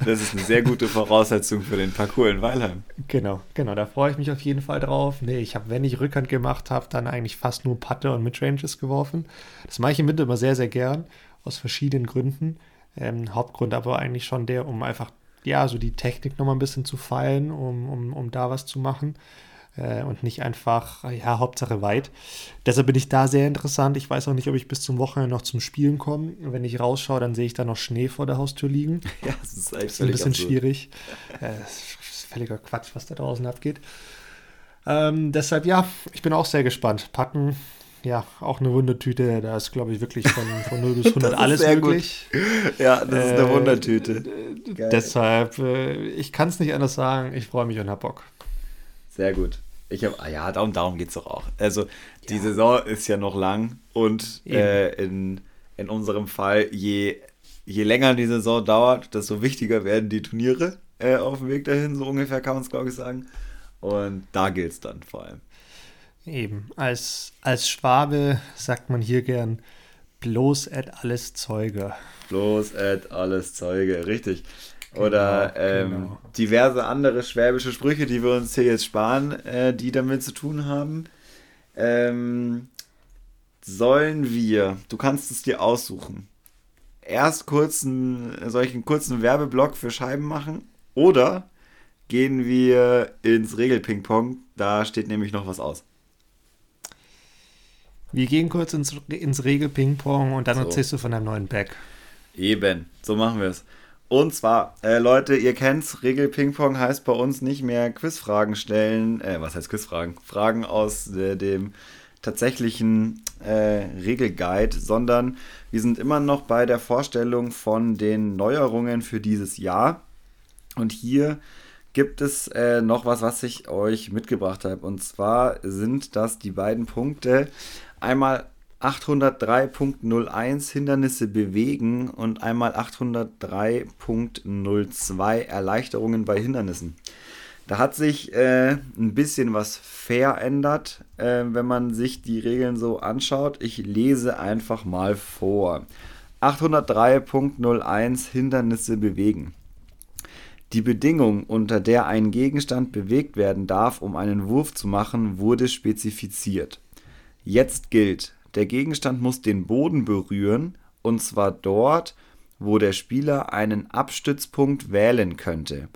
das ist eine sehr gute Voraussetzung für den Parcours in Weilheim. Genau, genau, da freue ich mich auf jeden Fall drauf. Nee, ich habe, wenn ich Rückhand gemacht habe, dann eigentlich fast nur Putte und Midranges geworfen. Das mache ich im Winter immer sehr, sehr gern, aus verschiedenen Gründen. Ähm, Hauptgrund aber eigentlich schon der, um einfach ja, so die Technik nochmal ein bisschen zu feilen, um, um, um da was zu machen. Äh, und nicht einfach, ja, Hauptsache weit. Deshalb bin ich da sehr interessant. Ich weiß auch nicht, ob ich bis zum Wochenende noch zum Spielen komme. Wenn ich rausschaue, dann sehe ich da noch Schnee vor der Haustür liegen. Ja, das ist, das ist ein bisschen absurd. schwierig. Äh, das ist völliger Quatsch, was da draußen abgeht. Ähm, deshalb, ja, ich bin auch sehr gespannt. Packen ja, auch eine Wundertüte. Da ist, glaube ich, wirklich von, von 0 bis 100 alles möglich. Gut. Ja, das ist eine äh, Wundertüte. Geil. Deshalb, äh, ich kann es nicht anders sagen. Ich freue mich und habe Bock. Sehr gut. Ich habe, ah ja, darum, darum geht es doch auch. Also, die ja. Saison ist ja noch lang und äh, in, in unserem Fall, je je länger die Saison dauert, desto wichtiger werden die Turniere äh, auf dem Weg dahin, so ungefähr kann man es, glaube ich, sagen. Und da gilt es dann vor allem. Eben, als, als Schwabe sagt man hier gern bloß et alles Zeuge. Bloß et alles Zeuge, richtig. Oder genau, ähm, genau. diverse andere schwäbische Sprüche, die wir uns hier jetzt sparen, äh, die damit zu tun haben. Ähm, sollen wir, du kannst es dir aussuchen, erst kurzen, solchen kurzen Werbeblock für Scheiben machen oder gehen wir ins Regelping-Pong, da steht nämlich noch was aus. Wir gehen kurz ins, ins Regel-Ping-Pong und dann so. erzählst du von deinem neuen Pack. Eben, so machen wir es. Und zwar, äh, Leute, ihr kennt's, Regel-Ping-Pong heißt bei uns nicht mehr Quizfragen stellen, äh, was heißt Quizfragen? Fragen aus äh, dem tatsächlichen äh, Regelguide, sondern wir sind immer noch bei der Vorstellung von den Neuerungen für dieses Jahr. Und hier gibt es äh, noch was, was ich euch mitgebracht habe. Und zwar sind das die beiden Punkte. Einmal 803.01 Hindernisse bewegen und einmal 803.02 Erleichterungen bei Hindernissen. Da hat sich äh, ein bisschen was verändert, äh, wenn man sich die Regeln so anschaut. Ich lese einfach mal vor. 803.01 Hindernisse bewegen. Die Bedingung, unter der ein Gegenstand bewegt werden darf, um einen Wurf zu machen, wurde spezifiziert. Jetzt gilt, der Gegenstand muss den Boden berühren, und zwar dort, wo der Spieler einen Abstützpunkt wählen könnte.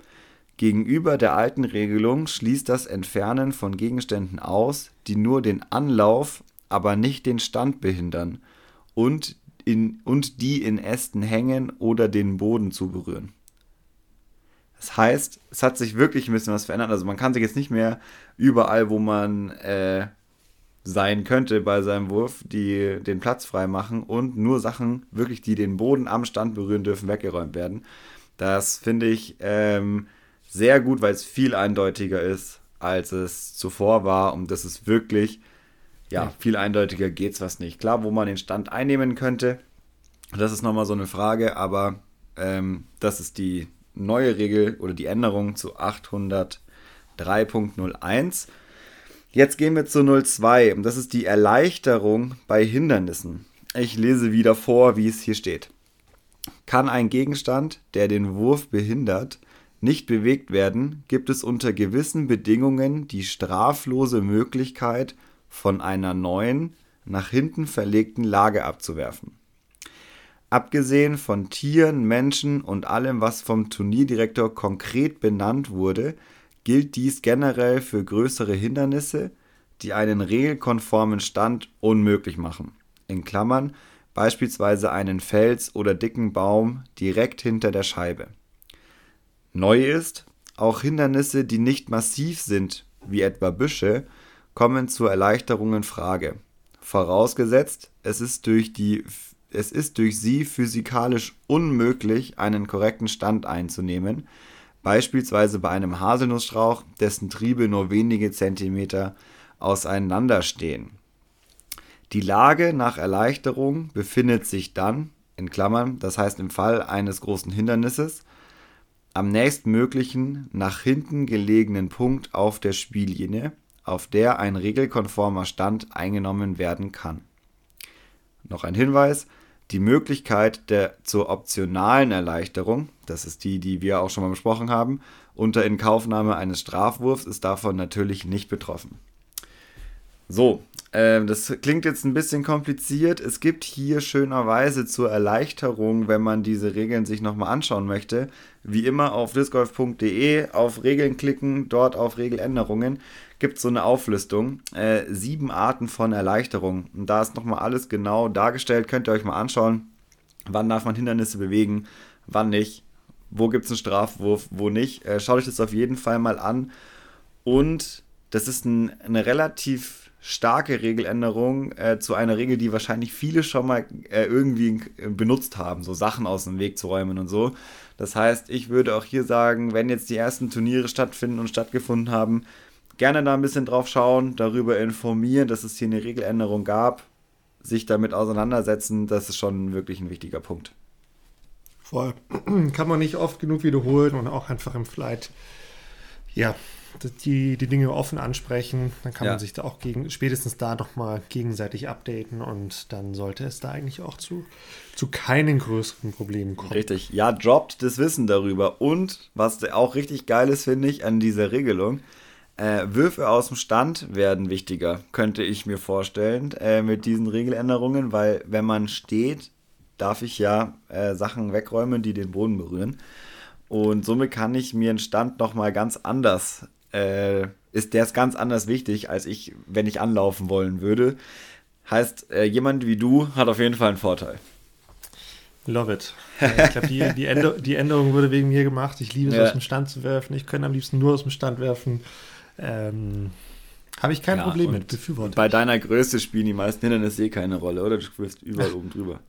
Gegenüber der alten Regelung schließt das Entfernen von Gegenständen aus, die nur den Anlauf, aber nicht den Stand behindern und, in, und die in Ästen hängen oder den Boden zu berühren. Das heißt, es hat sich wirklich ein bisschen was verändert. Also man kann sich jetzt nicht mehr überall, wo man äh, sein könnte bei seinem Wurf, die den Platz frei machen und nur Sachen wirklich, die den Boden am Stand berühren dürfen, weggeräumt werden. Das finde ich ähm, sehr gut, weil es viel eindeutiger ist, als es zuvor war und das ist wirklich, ja, viel eindeutiger geht es was nicht. Klar, wo man den Stand einnehmen könnte, das ist nochmal so eine Frage, aber ähm, das ist die neue Regel oder die Änderung zu 803.01. Jetzt gehen wir zu 02 und das ist die Erleichterung bei Hindernissen. Ich lese wieder vor, wie es hier steht. Kann ein Gegenstand, der den Wurf behindert, nicht bewegt werden, gibt es unter gewissen Bedingungen die straflose Möglichkeit, von einer neuen, nach hinten verlegten Lage abzuwerfen. Abgesehen von Tieren, Menschen und allem, was vom Turnierdirektor konkret benannt wurde, gilt dies generell für größere Hindernisse, die einen regelkonformen Stand unmöglich machen. In Klammern beispielsweise einen Fels oder dicken Baum direkt hinter der Scheibe. Neu ist, auch Hindernisse, die nicht massiv sind, wie etwa Büsche, kommen zur Erleichterung in Frage. Vorausgesetzt, es ist durch, sie physikalisch unmöglich, einen korrekten Stand einzunehmen, beispielsweise bei einem Haselnussstrauch, dessen Triebe nur wenige Zentimeter auseinanderstehen. Die Lage nach Erleichterung befindet sich dann, in Klammern, das heißt im Fall eines großen Hindernisses, am nächstmöglichen nach hinten gelegenen Punkt auf der Spiellinie, auf der ein regelkonformer Stand eingenommen werden kann. Noch ein Hinweis, die Möglichkeit der zur optionalen Erleichterung, das ist die, die wir auch schon mal besprochen haben, unter Inkaufnahme eines Strafwurfs ist davon natürlich nicht betroffen. So, äh, das klingt jetzt ein bisschen kompliziert. Es gibt hier schönerweise zur Erleichterung, wenn man diese Regeln sich nochmal anschauen möchte, wie immer auf discgolf.de auf Regeln klicken, dort auf Regeländerungen gibt es so eine Auflistung. Äh, sieben Arten von Erleichterung. Und da ist nochmal alles genau dargestellt. Könnt ihr euch mal anschauen. Wann darf man Hindernisse bewegen, wann nicht. Wo gibt es einen Strafwurf, wo nicht. Äh, schaut euch das auf jeden Fall mal an. Und das ist ein, eine relativ starke Regeländerung äh, zu einer Regel, die wahrscheinlich viele schon mal äh, irgendwie benutzt haben, so Sachen aus dem Weg zu räumen und so. Das heißt, ich würde auch hier sagen, wenn jetzt die ersten Turniere stattfinden und stattgefunden haben, gerne da ein bisschen drauf schauen, darüber informieren, dass es hier eine Regeländerung gab, sich damit auseinandersetzen, das ist schon wirklich ein wichtiger Punkt. Voll. Kann man nicht oft genug wiederholen und auch einfach im Flight, ja, die, die Dinge offen ansprechen. Dann kann ja. man sich da auch gegen, spätestens da nochmal gegenseitig updaten und dann sollte es da eigentlich auch zu, zu keinen größeren Problemen kommen. Richtig. Ja, droppt das Wissen darüber. Und was auch richtig geil ist, finde ich, an dieser Regelung, äh, Würfe aus dem Stand werden wichtiger, könnte ich mir vorstellen, äh, mit diesen Regeländerungen, weil wenn man steht, darf ich ja äh, Sachen wegräumen, die den Boden berühren. Und somit kann ich mir einen Stand nochmal ganz anders, äh, ist der ist ganz anders wichtig, als ich, wenn ich anlaufen wollen würde. Heißt, äh, jemand wie du hat auf jeden Fall einen Vorteil. Love it. ich glaube, die, die, Änder die, Änderung wurde wegen mir gemacht. Ich liebe es, ja. aus dem Stand zu werfen. Ich könnte am liebsten nur aus dem Stand werfen. Ähm, Habe ich kein ja, Problem mit, befürwortet. Bei deiner Größe spielen die meisten Hindernisse eh keine Rolle, oder? Du wirst überall oben drüber.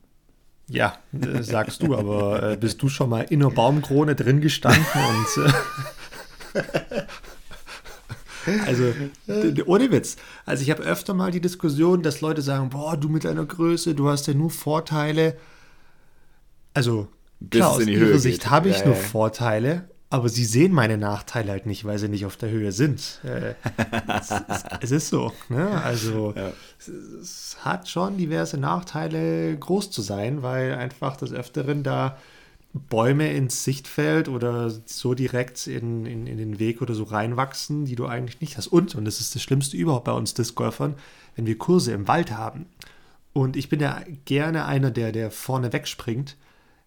Ja, äh, sagst du, aber äh, bist du schon mal in einer Baumkrone drin gestanden und. Äh, also, ohne Witz. Also, ich habe öfter mal die Diskussion, dass Leute sagen: Boah, du mit deiner Größe, du hast ja nur Vorteile. Also, klar, aus ihrer Sicht habe ich ja, nur ja. Vorteile, aber sie sehen meine Nachteile halt nicht, weil sie nicht auf der Höhe sind. Äh, es, es, es, ist so. Ne? Also ja. es, es, hat schon diverse Nachteile, groß zu sein, weil einfach des Öfteren da Bäume ins Sichtfeld oder so direkt in, in, in den Weg oder so reinwachsen, die du eigentlich nicht hast. Und, und das ist das Schlimmste überhaupt bei uns Disc-Golfern, wenn wir Kurse im Wald haben. Und ich bin ja gerne einer, der, der vorne wegspringt.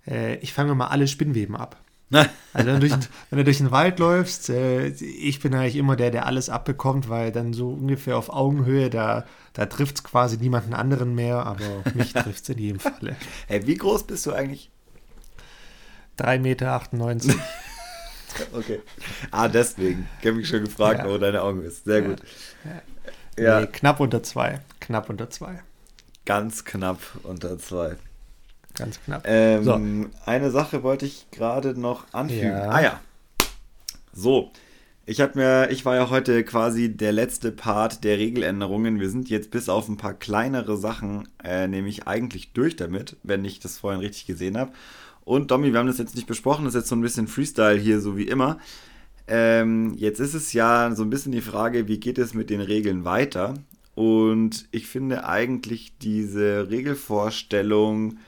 Äh, ich fange mal alle Spinnweben ab. also wenn du, durch, wenn du durch den Wald läufst, äh, ich bin eigentlich immer der, der alles abbekommt, weil dann so ungefähr auf Augenhöhe, da, da trifft es quasi niemanden anderen mehr, aber mich trifft es in jedem Falle. Hey, wie groß bist du eigentlich? 3,98 Meter. okay. Ah, deswegen. Ich habe mich schon gefragt, ja. wo deine Augen ist. Sehr ja. gut. Ja. Nee, knapp unter zwei. Knapp unter zwei. Ganz knapp unter zwei. Ganz knapp. Ähm, so. Eine Sache wollte ich gerade noch anfügen. Ja. Ah ja. So. Ich habe mir, ich war ja heute quasi der letzte Part der Regeländerungen. Wir sind jetzt bis auf ein paar kleinere Sachen, äh, nämlich eigentlich durch damit, wenn ich das vorhin richtig gesehen habe. Und Domi, wir haben das jetzt nicht besprochen, das ist jetzt so ein bisschen Freestyle hier, so wie immer. Ähm, jetzt ist es ja so ein bisschen die Frage, wie geht es mit den Regeln weiter? Und ich finde eigentlich diese Regelvorstellung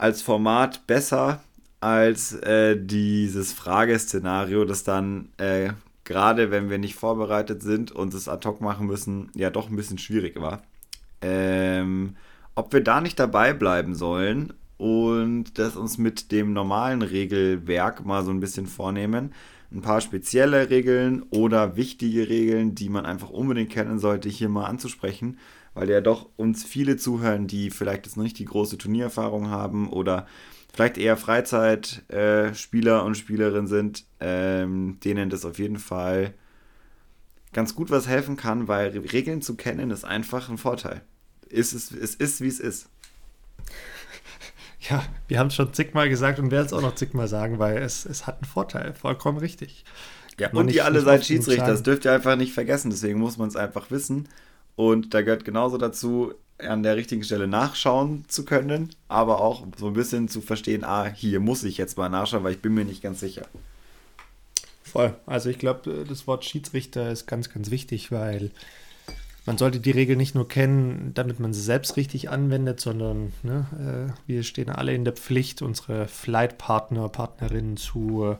als Format besser als äh, dieses Frageszenario, das dann äh, gerade wenn wir nicht vorbereitet sind und es ad hoc machen müssen, ja doch ein bisschen schwierig war. Ähm, ob wir da nicht dabei bleiben sollen und das uns mit dem normalen Regelwerk mal so ein bisschen vornehmen. Ein paar spezielle Regeln oder wichtige Regeln, die man einfach unbedingt kennen sollte, hier mal anzusprechen weil ja doch uns viele zuhören, die vielleicht jetzt noch nicht die große Turniererfahrung haben oder vielleicht eher Freizeitspieler äh, und Spielerinnen sind, ähm, denen das auf jeden Fall ganz gut was helfen kann, weil Regeln zu kennen ist einfach ein Vorteil. Es ist, es ist wie es ist. Ja, wir haben es schon zigmal gesagt und werden es auch noch zigmal sagen, weil es, es hat einen Vorteil. Vollkommen richtig. Ja, und ihr alle seid Schiedsrichter, das dürft ihr einfach nicht vergessen. Deswegen muss man es einfach wissen. Und da gehört genauso dazu, an der richtigen Stelle nachschauen zu können, aber auch so ein bisschen zu verstehen, ah, hier muss ich jetzt mal nachschauen, weil ich bin mir nicht ganz sicher. Voll. Also ich glaube, das Wort Schiedsrichter ist ganz, ganz wichtig, weil man sollte die Regel nicht nur kennen, damit man sie selbst richtig anwendet, sondern ne, äh, wir stehen alle in der Pflicht, unsere Flightpartner, Partnerinnen zu äh,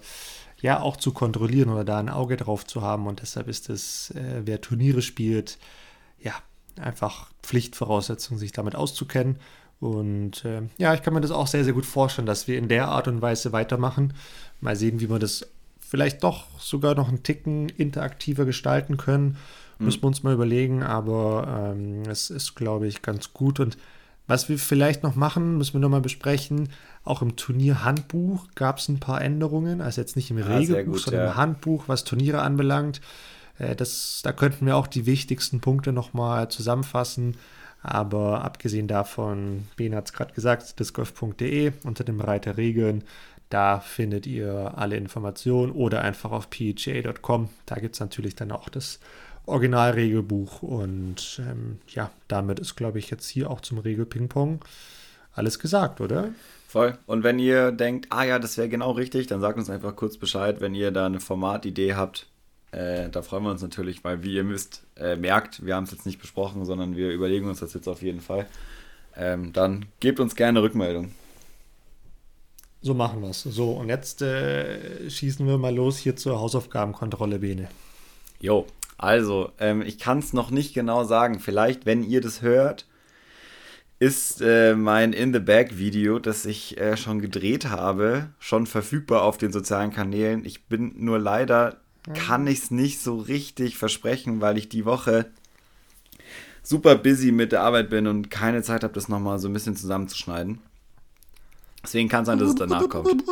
ja auch zu kontrollieren oder da ein Auge drauf zu haben. Und deshalb ist es, äh, wer Turniere spielt, ja, einfach Pflichtvoraussetzung, sich damit auszukennen. Und äh, ja, ich kann mir das auch sehr, sehr gut vorstellen, dass wir in der Art und Weise weitermachen. Mal sehen, wie wir das vielleicht doch sogar noch einen Ticken interaktiver gestalten können. Mhm. Müssen wir uns mal überlegen, aber ähm, es ist, glaube ich, ganz gut. Und was wir vielleicht noch machen, müssen wir nochmal besprechen. Auch im Turnierhandbuch gab es ein paar Änderungen. Also jetzt nicht im ah, Regelbuch, gut, sondern ja. im Handbuch, was Turniere anbelangt. Äh, das, da könnten wir auch die wichtigsten Punkte nochmal zusammenfassen. Aber abgesehen davon, Ben hat es gerade gesagt, discgolf.de unter dem Reiter Regeln. Da findet ihr alle Informationen oder einfach auf pga.com. Da gibt es natürlich dann auch das Originalregelbuch. Und ähm, ja, damit ist, glaube ich, jetzt hier auch zum Regel Ping-Pong alles gesagt, oder? Voll. Und wenn ihr denkt, ah ja, das wäre genau richtig, dann sagt uns einfach kurz Bescheid, wenn ihr da eine Formatidee habt. Äh, da freuen wir uns natürlich, weil wie ihr müsst, äh, merkt, wir haben es jetzt nicht besprochen, sondern wir überlegen uns das jetzt auf jeden Fall. Ähm, dann gebt uns gerne Rückmeldung. So machen wir es. So, und jetzt äh, schießen wir mal los hier zur Hausaufgabenkontrolle, Bene. Jo, also, ähm, ich kann es noch nicht genau sagen. Vielleicht, wenn ihr das hört, ist äh, mein In the Bag Video, das ich äh, schon gedreht habe, schon verfügbar auf den sozialen Kanälen. Ich bin nur leider, kann ich es nicht so richtig versprechen, weil ich die Woche super busy mit der Arbeit bin und keine Zeit habe, das nochmal so ein bisschen zusammenzuschneiden. Deswegen kann es sein, dass es danach kommt.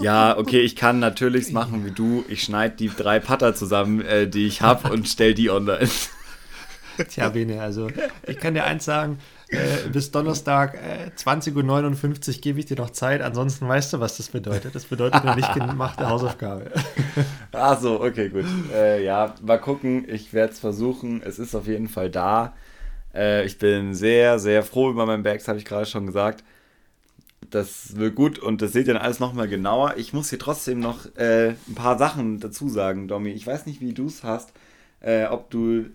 Ja, okay, ich kann natürlich machen wie du. Ich schneide die drei Putter zusammen, äh, die ich habe, und stell die online. Tja, Bene, also ich kann dir eins sagen, äh, bis Donnerstag äh, 20.59 Uhr gebe ich dir noch Zeit, ansonsten weißt du, was das bedeutet. Das bedeutet eine nicht gemachte Hausaufgabe. Ach so, okay, gut. Äh, ja, mal gucken, ich werde es versuchen. Es ist auf jeden Fall da. Äh, ich bin sehr, sehr froh über mein Bags, habe ich gerade schon gesagt. Das wird gut und das seht ihr dann alles nochmal genauer. Ich muss hier trotzdem noch äh, ein paar Sachen dazu sagen, Domi. Ich weiß nicht, wie du es hast, äh, ob du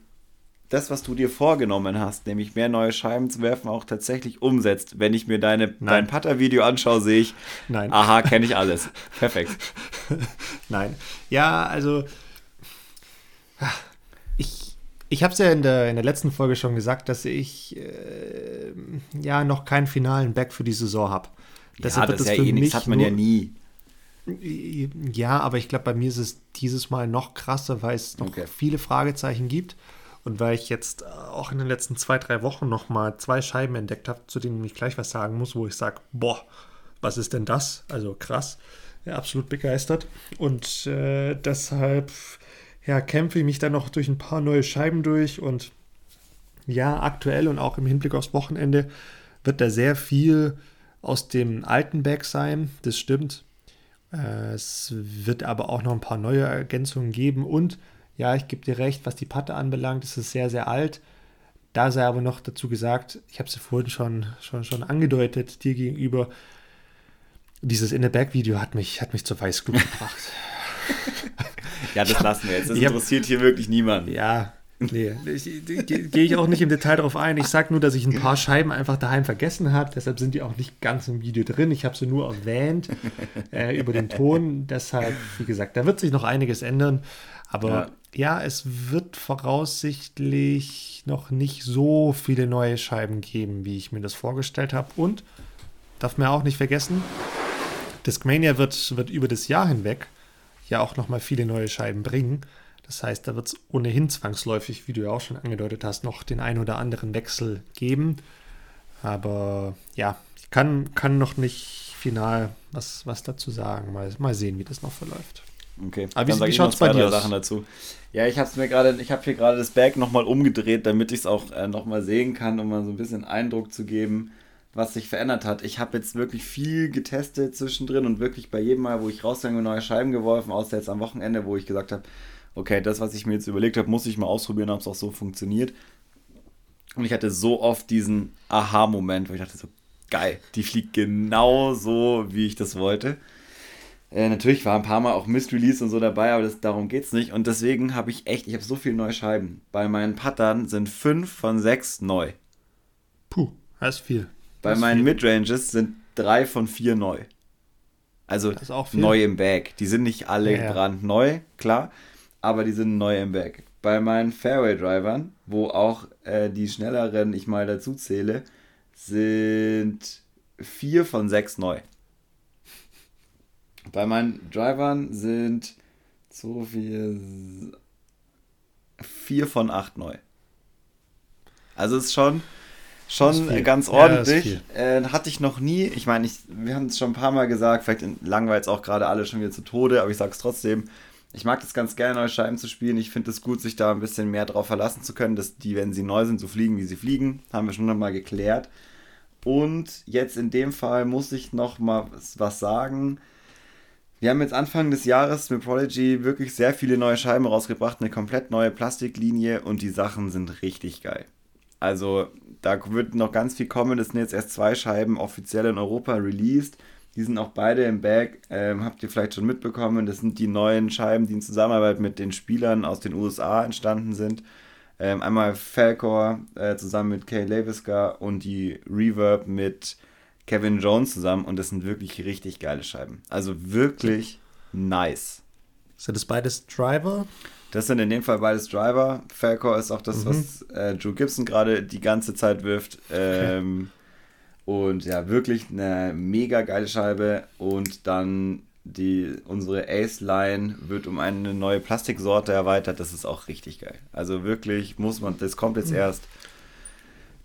das, was du dir vorgenommen hast, nämlich mehr neue Scheiben zu werfen, auch tatsächlich umsetzt. Wenn ich mir deine, dein Putter-Video anschaue, sehe ich, Nein. aha, kenne ich alles. Perfekt. Nein. Ja, also ich, ich habe es ja in der, in der letzten Folge schon gesagt, dass ich äh, ja noch keinen finalen Back für die Saison habe. Ja, das ist ja eh nichts, hat man ja nie. Ja, aber ich glaube, bei mir ist es dieses Mal noch krasser, weil es noch okay. viele Fragezeichen gibt. Und weil ich jetzt äh, auch in den letzten zwei, drei Wochen nochmal zwei Scheiben entdeckt habe, zu denen ich gleich was sagen muss, wo ich sage, boah, was ist denn das? Also krass, ja, absolut begeistert. Und äh, deshalb ja, kämpfe ich mich dann noch durch ein paar neue Scheiben durch. Und ja, aktuell und auch im Hinblick aufs Wochenende wird da sehr viel aus dem alten Bag sein. Das stimmt. Äh, es wird aber auch noch ein paar neue Ergänzungen geben und ja, ich gebe dir recht, was die Patte anbelangt, ist es sehr, sehr alt. Da sei aber noch dazu gesagt, ich habe es ja vorhin schon, schon, schon angedeutet, dir gegenüber, dieses In the Back Video hat mich, hat mich zur Weißglut gebracht. ja, das lassen wir jetzt. Das ich interessiert hab, hier wirklich niemanden. Ja, nee, gehe ich auch nicht im Detail darauf ein. Ich sage nur, dass ich ein paar Scheiben einfach daheim vergessen habe. Deshalb sind die auch nicht ganz im Video drin. Ich habe sie nur erwähnt äh, über den Ton. Deshalb, wie gesagt, da wird sich noch einiges ändern. Aber ja ja, es wird voraussichtlich noch nicht so viele neue Scheiben geben, wie ich mir das vorgestellt habe. Und darf man auch nicht vergessen, Discmania wird, wird über das Jahr hinweg ja auch nochmal viele neue Scheiben bringen. Das heißt, da wird es ohnehin zwangsläufig, wie du ja auch schon angedeutet hast, noch den ein oder anderen Wechsel geben. Aber ja, ich kann, kann noch nicht final was, was dazu sagen. Mal, mal sehen, wie das noch verläuft. Okay, aber wie, wie schaut es bei dir Sachen dazu. Ja, ich habe mir gerade, ich habe hier gerade das Bag nochmal umgedreht, damit ich es auch äh, nochmal sehen kann, um mal so ein bisschen Eindruck zu geben, was sich verändert hat. Ich habe jetzt wirklich viel getestet zwischendrin und wirklich bei jedem Mal, wo ich rausgegangen neue Scheiben geworfen, außer jetzt am Wochenende, wo ich gesagt habe, okay, das, was ich mir jetzt überlegt habe, muss ich mal ausprobieren, ob es auch so funktioniert. Und ich hatte so oft diesen Aha-Moment, wo ich dachte so, geil, die fliegt genau so, wie ich das wollte. Äh, natürlich war ein paar Mal auch Mist-Release und so dabei, aber das, darum es nicht. Und deswegen habe ich echt, ich habe so viele neue Scheiben. Bei meinen Puttern sind fünf von sechs neu. Puh, das ist viel. Bei das meinen Midranges sind drei von vier neu. Also neu im Bag. Die sind nicht alle ja. brandneu, klar, aber die sind neu im Bag. Bei meinen Fairway-Drivern, wo auch äh, die schnelleren ich mal dazu zähle, sind vier von sechs neu. Bei meinen Drivern sind so viel. Vier von acht neu. Also ist schon, schon ganz ordentlich. Ja, äh, hatte ich noch nie. Ich meine, ich, wir haben es schon ein paar Mal gesagt, vielleicht langweilt es auch gerade alle schon wieder zu Tode, aber ich sage es trotzdem. Ich mag das ganz gerne, neue Scheiben zu spielen. Ich finde es gut, sich da ein bisschen mehr drauf verlassen zu können, dass die, wenn sie neu sind, so fliegen, wie sie fliegen. Haben wir schon mal geklärt. Und jetzt in dem Fall muss ich noch mal was sagen. Wir haben jetzt Anfang des Jahres mit Prodigy wirklich sehr viele neue Scheiben rausgebracht, eine komplett neue Plastiklinie und die Sachen sind richtig geil. Also da wird noch ganz viel kommen. Es sind jetzt erst zwei Scheiben offiziell in Europa released. Die sind auch beide im Bag. Ähm, habt ihr vielleicht schon mitbekommen. Das sind die neuen Scheiben, die in Zusammenarbeit mit den Spielern aus den USA entstanden sind. Ähm, einmal Falcor äh, zusammen mit Kay Leviska und die Reverb mit Kevin Jones zusammen. Und das sind wirklich richtig geile Scheiben. Also wirklich nice. Sind das beides Driver? Das sind in dem Fall beides Driver. Falcor ist auch das, mhm. was äh, Drew Gibson gerade die ganze Zeit wirft. Ähm, okay. Und ja, wirklich eine mega geile Scheibe. Und dann die, unsere Ace-Line wird um eine neue Plastiksorte erweitert. Das ist auch richtig geil. Also wirklich muss man, das kommt jetzt mhm. erst,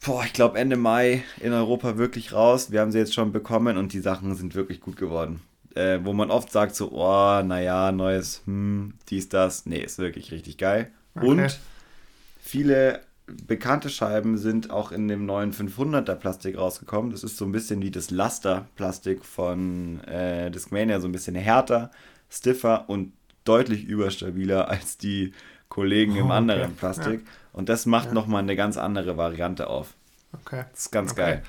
boah, ich glaube Ende Mai in Europa wirklich raus. Wir haben sie jetzt schon bekommen und die Sachen sind wirklich gut geworden. Äh, wo man oft sagt so, oh, naja, neues, hm, dies, das. Nee, ist wirklich richtig geil. Okay. Und viele bekannte Scheiben sind auch in dem neuen 500er Plastik rausgekommen. Das ist so ein bisschen wie das Laster-Plastik von äh, Discmania, so ein bisschen härter, stiffer und deutlich überstabiler als die Kollegen oh, im anderen okay. Plastik. Ja. Und das macht ja. nochmal eine ganz andere Variante auf. Okay. Das ist ganz okay. geil.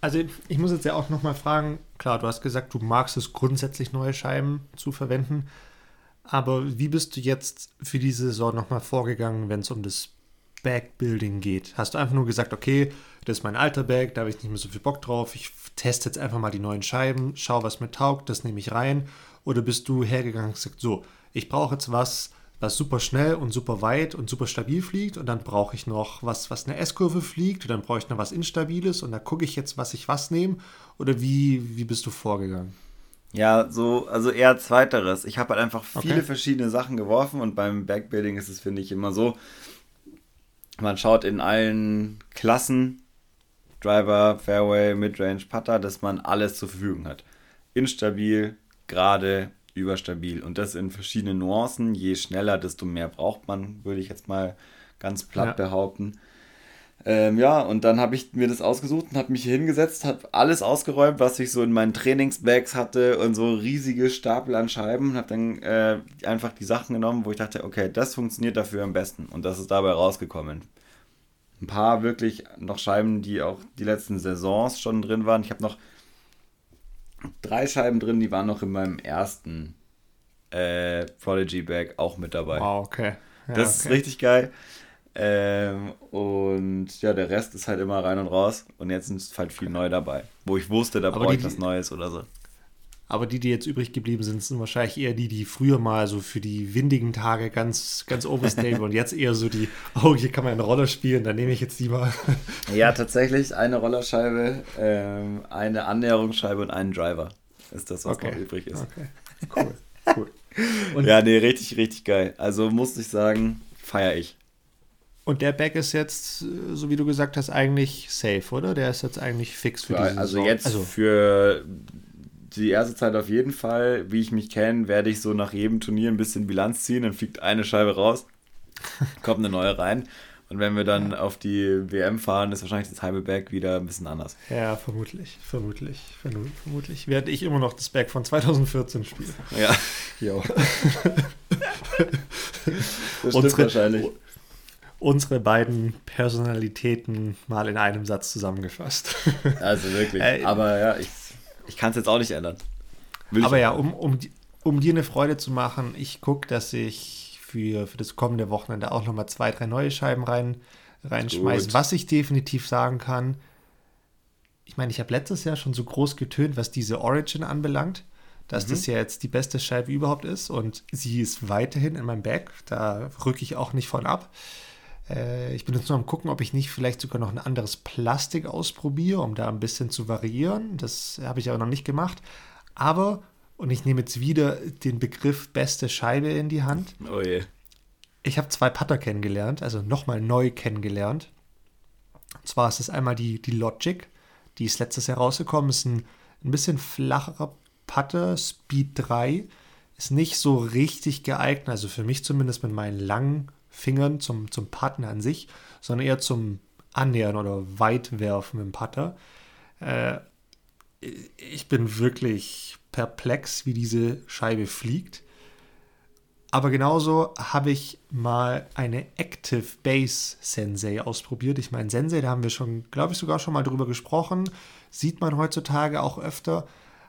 Also ich muss jetzt ja auch nochmal fragen, klar, du hast gesagt, du magst es grundsätzlich, neue Scheiben zu verwenden. Aber wie bist du jetzt für die Saison nochmal vorgegangen, wenn es um das Bag-Building geht? Hast du einfach nur gesagt, okay, das ist mein alter Bag, da habe ich nicht mehr so viel Bock drauf, ich teste jetzt einfach mal die neuen Scheiben, schau, was mir taugt, das nehme ich rein? Oder bist du hergegangen und gesagt, so, ich brauche jetzt was, was super schnell und super weit und super stabil fliegt und dann brauche ich noch was, was eine S-Kurve fliegt und dann brauche ich noch was Instabiles und da gucke ich jetzt, was ich was nehme? Oder wie, wie bist du vorgegangen? Ja, so, also eher zweiteres. Ich habe halt einfach viele okay. verschiedene Sachen geworfen und beim Backbuilding ist es, finde ich, immer so, man schaut in allen Klassen, Driver, Fairway, Midrange, Putter, dass man alles zur Verfügung hat. Instabil, gerade, überstabil und das in verschiedenen Nuancen. Je schneller, desto mehr braucht man, würde ich jetzt mal ganz platt ja. behaupten. Ähm, ja, und dann habe ich mir das ausgesucht und habe mich hier hingesetzt, habe alles ausgeräumt, was ich so in meinen Trainingsbags hatte und so riesige Stapel an Scheiben und habe dann äh, einfach die Sachen genommen, wo ich dachte, okay, das funktioniert dafür am besten und das ist dabei rausgekommen. Ein paar wirklich noch Scheiben, die auch die letzten Saisons schon drin waren. Ich habe noch drei Scheiben drin, die waren noch in meinem ersten äh, Prodigy Bag auch mit dabei. Wow, okay. Ja, das okay. ist richtig geil. Ähm, und ja, der Rest ist halt immer rein und raus. Und jetzt ist halt viel neu dabei. Wo ich wusste, da brauche ich was Neues oder so. Aber die, die jetzt übrig geblieben sind, sind wahrscheinlich eher die, die früher mal so für die windigen Tage ganz, ganz overstable und jetzt eher so die, oh, hier kann man eine Rolle spielen, dann nehme ich jetzt die mal. ja, tatsächlich eine Rollerscheibe, ähm, eine Annäherungsscheibe und einen Driver ist das, was okay. noch übrig ist. Okay, cool, cool. Und ja, nee, richtig, richtig geil. Also muss ich sagen, feiere ich. Und der Back ist jetzt, so wie du gesagt hast, eigentlich safe, oder? Der ist jetzt eigentlich fix für ja, die Also Saison. jetzt also. für die erste Zeit auf jeden Fall. Wie ich mich kenne, werde ich so nach jedem Turnier ein bisschen Bilanz ziehen. Dann fliegt eine Scheibe raus, kommt eine neue rein. Und wenn wir dann ja. auf die WM fahren, ist wahrscheinlich das halbe Bag wieder ein bisschen anders. Ja, vermutlich. Vermutlich. Vermutlich werde ich immer noch das Bag von 2014 spielen. Ja. Jo. das stimmt wahrscheinlich unsere beiden Personalitäten mal in einem Satz zusammengefasst. Also wirklich. Aber ja, ich, ich kann es jetzt auch nicht ändern. Will aber ja, um, um, um dir eine Freude zu machen, ich gucke, dass ich für, für das kommende Wochenende auch nochmal zwei, drei neue Scheiben rein, reinschmeiße. Was ich definitiv sagen kann, ich meine, ich habe letztes Jahr schon so groß getönt, was diese Origin anbelangt, dass mhm. das ja jetzt die beste Scheibe überhaupt ist und sie ist weiterhin in meinem Bag. Da rücke ich auch nicht von ab. Äh, ich bin jetzt nur am gucken, ob ich nicht vielleicht sogar noch ein anderes Plastik ausprobiere, um da ein bisschen zu variieren. Das habe ich aber noch nicht gemacht. Aber, und ich nehme jetzt wieder den Begriff beste Scheibe in die Hand. Oh je. Ich habe zwei Putter kennengelernt, also nochmal neu kennengelernt. Und zwar ist es einmal die, die Logic, die ist letztes Jahr rausgekommen, ist ein, ein bisschen flacherer Putter, Speed 3. Ist nicht so richtig geeignet, also für mich zumindest mit meinen langen Fingern zum, zum Putten an sich, sondern eher zum Annähern oder Weitwerfen im Putter. Äh, ich bin wirklich perplex, wie diese Scheibe fliegt. Aber genauso habe ich mal eine Active Base Sensei ausprobiert. Ich meine, Sensei, da haben wir schon, glaube ich, sogar schon mal drüber gesprochen. Sieht man heutzutage auch öfter.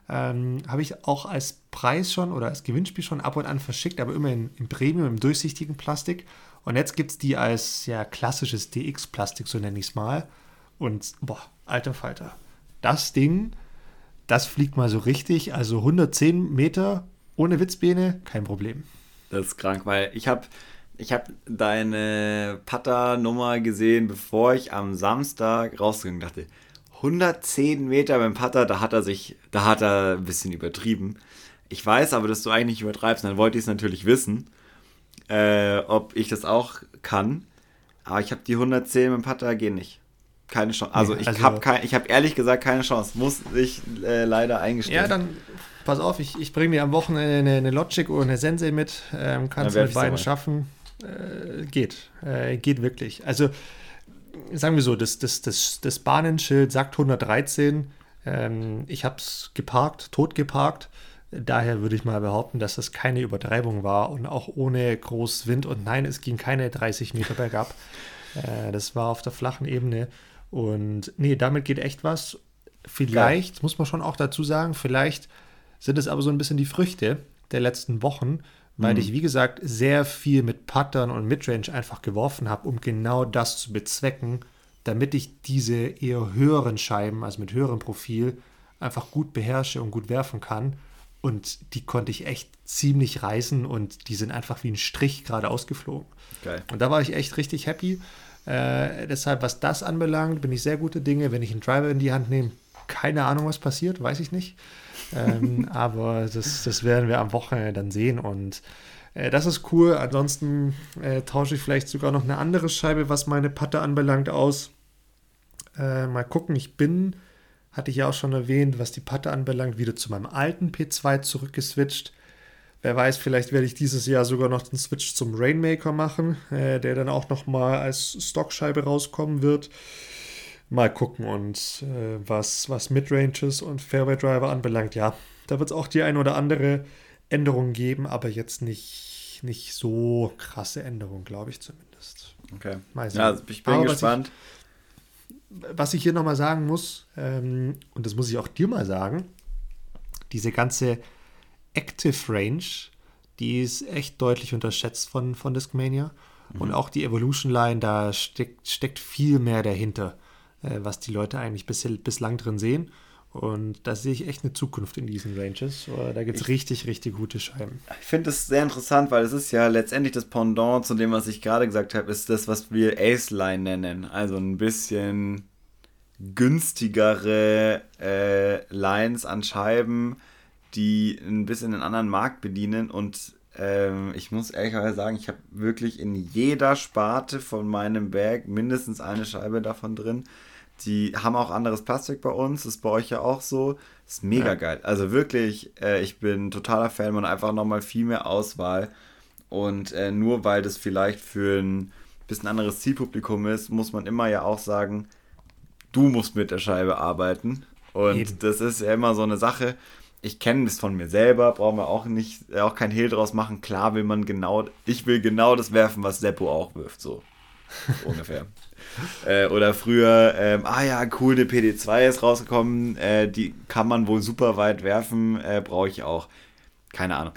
Ähm, habe ich auch als Preis schon oder als Gewinnspiel schon ab und an verschickt, aber immer in, in Premium, im durchsichtigen Plastik. Und jetzt gibt es die als ja, klassisches DX-Plastik, so nenne ich es mal. Und boah, alter Falter. Das Ding, das fliegt mal so richtig. Also 110 Meter ohne Witzbeine, kein Problem. Das ist krank, weil ich habe ich hab deine Putter-Nummer gesehen, bevor ich am Samstag rausgegangen dachte, 110 Meter beim Putter, da hat er sich, da hat er ein bisschen übertrieben. Ich weiß aber, dass du eigentlich nicht übertreibst, dann wollte ich es natürlich wissen, äh, ob ich das auch kann. Aber ich habe die 110 beim Putter gehen nicht. Keine Chance. Also, ich also, habe hab ehrlich gesagt keine Chance. Muss ich äh, leider eingestehen. Ja, dann pass auf, ich, ich bringe dir am Wochenende eine, eine Logic oder eine Sensei mit. Ähm, kannst du mit beiden schaffen. Äh, geht. Äh, geht wirklich. Also, sagen wir so, das, das, das, das Bahnenschild sagt 113. Ähm, ich habe es geparkt, tot geparkt. Daher würde ich mal behaupten, dass das keine Übertreibung war und auch ohne groß Wind. Und nein, es ging keine 30 Meter bergab. Äh, das war auf der flachen Ebene. Und nee, damit geht echt was. Vielleicht, ja. muss man schon auch dazu sagen, vielleicht sind es aber so ein bisschen die Früchte der letzten Wochen, weil mhm. ich, wie gesagt, sehr viel mit Puttern und Midrange einfach geworfen habe, um genau das zu bezwecken, damit ich diese eher höheren Scheiben, also mit höherem Profil, einfach gut beherrsche und gut werfen kann. Und die konnte ich echt ziemlich reißen und die sind einfach wie ein Strich gerade ausgeflogen. Geil. Und da war ich echt richtig happy. Äh, deshalb, was das anbelangt, bin ich sehr gute Dinge. Wenn ich einen Driver in die Hand nehme, keine Ahnung, was passiert, weiß ich nicht ähm, aber das, das werden wir am Wochenende dann sehen und äh, das ist cool. Ansonsten äh, tausche ich vielleicht sogar noch eine andere Scheibe, was meine Patte anbelangt, aus. Äh, mal gucken, ich bin, hatte ich ja auch schon erwähnt, was die Patte anbelangt, wieder zu meinem alten P2 zurückgeswitcht. Wer weiß, vielleicht werde ich dieses Jahr sogar noch den Switch zum Rainmaker machen, äh, der dann auch nochmal als Stockscheibe rauskommen wird mal gucken. Und äh, was, was Midranges und Fairway Driver anbelangt, ja, da wird es auch die ein oder andere Änderung geben, aber jetzt nicht, nicht so krasse Änderungen, glaube ich zumindest. Okay. Ja, also ich bin aber gespannt. Was ich, was ich hier nochmal sagen muss, ähm, und das muss ich auch dir mal sagen, diese ganze Active Range, die ist echt deutlich unterschätzt von, von Discmania. Mhm. Und auch die Evolution Line, da steckt, steckt viel mehr dahinter was die Leute eigentlich bis, bislang drin sehen. Und da sehe ich echt eine Zukunft in diesen Ranges. Da gibt es richtig, richtig gute Scheiben. Ich finde es sehr interessant, weil es ist ja letztendlich das Pendant zu dem, was ich gerade gesagt habe, ist das, was wir Ace-Line nennen. Also ein bisschen günstigere äh, Lines an Scheiben, die ein bisschen einen anderen Markt bedienen. Und ähm, ich muss ehrlicherweise sagen, ich habe wirklich in jeder Sparte von meinem Bag mindestens eine Scheibe davon drin. Die haben auch anderes Plastik bei uns, ist bei euch ja auch so. Ist mega ja. geil. Also wirklich, äh, ich bin totaler Fan und einfach nochmal viel mehr Auswahl. Und äh, nur weil das vielleicht für ein bisschen anderes Zielpublikum ist, muss man immer ja auch sagen, du musst mit der Scheibe arbeiten. Und Eben. das ist ja immer so eine Sache. Ich kenne das von mir selber, brauchen wir auch nicht, auch kein Hehl draus machen. Klar will man genau, ich will genau das werfen, was Seppo auch wirft, so ungefähr. Äh, oder früher, ähm, ah ja, cool, eine PD2 ist rausgekommen, äh, die kann man wohl super weit werfen, äh, brauche ich auch. Keine Ahnung.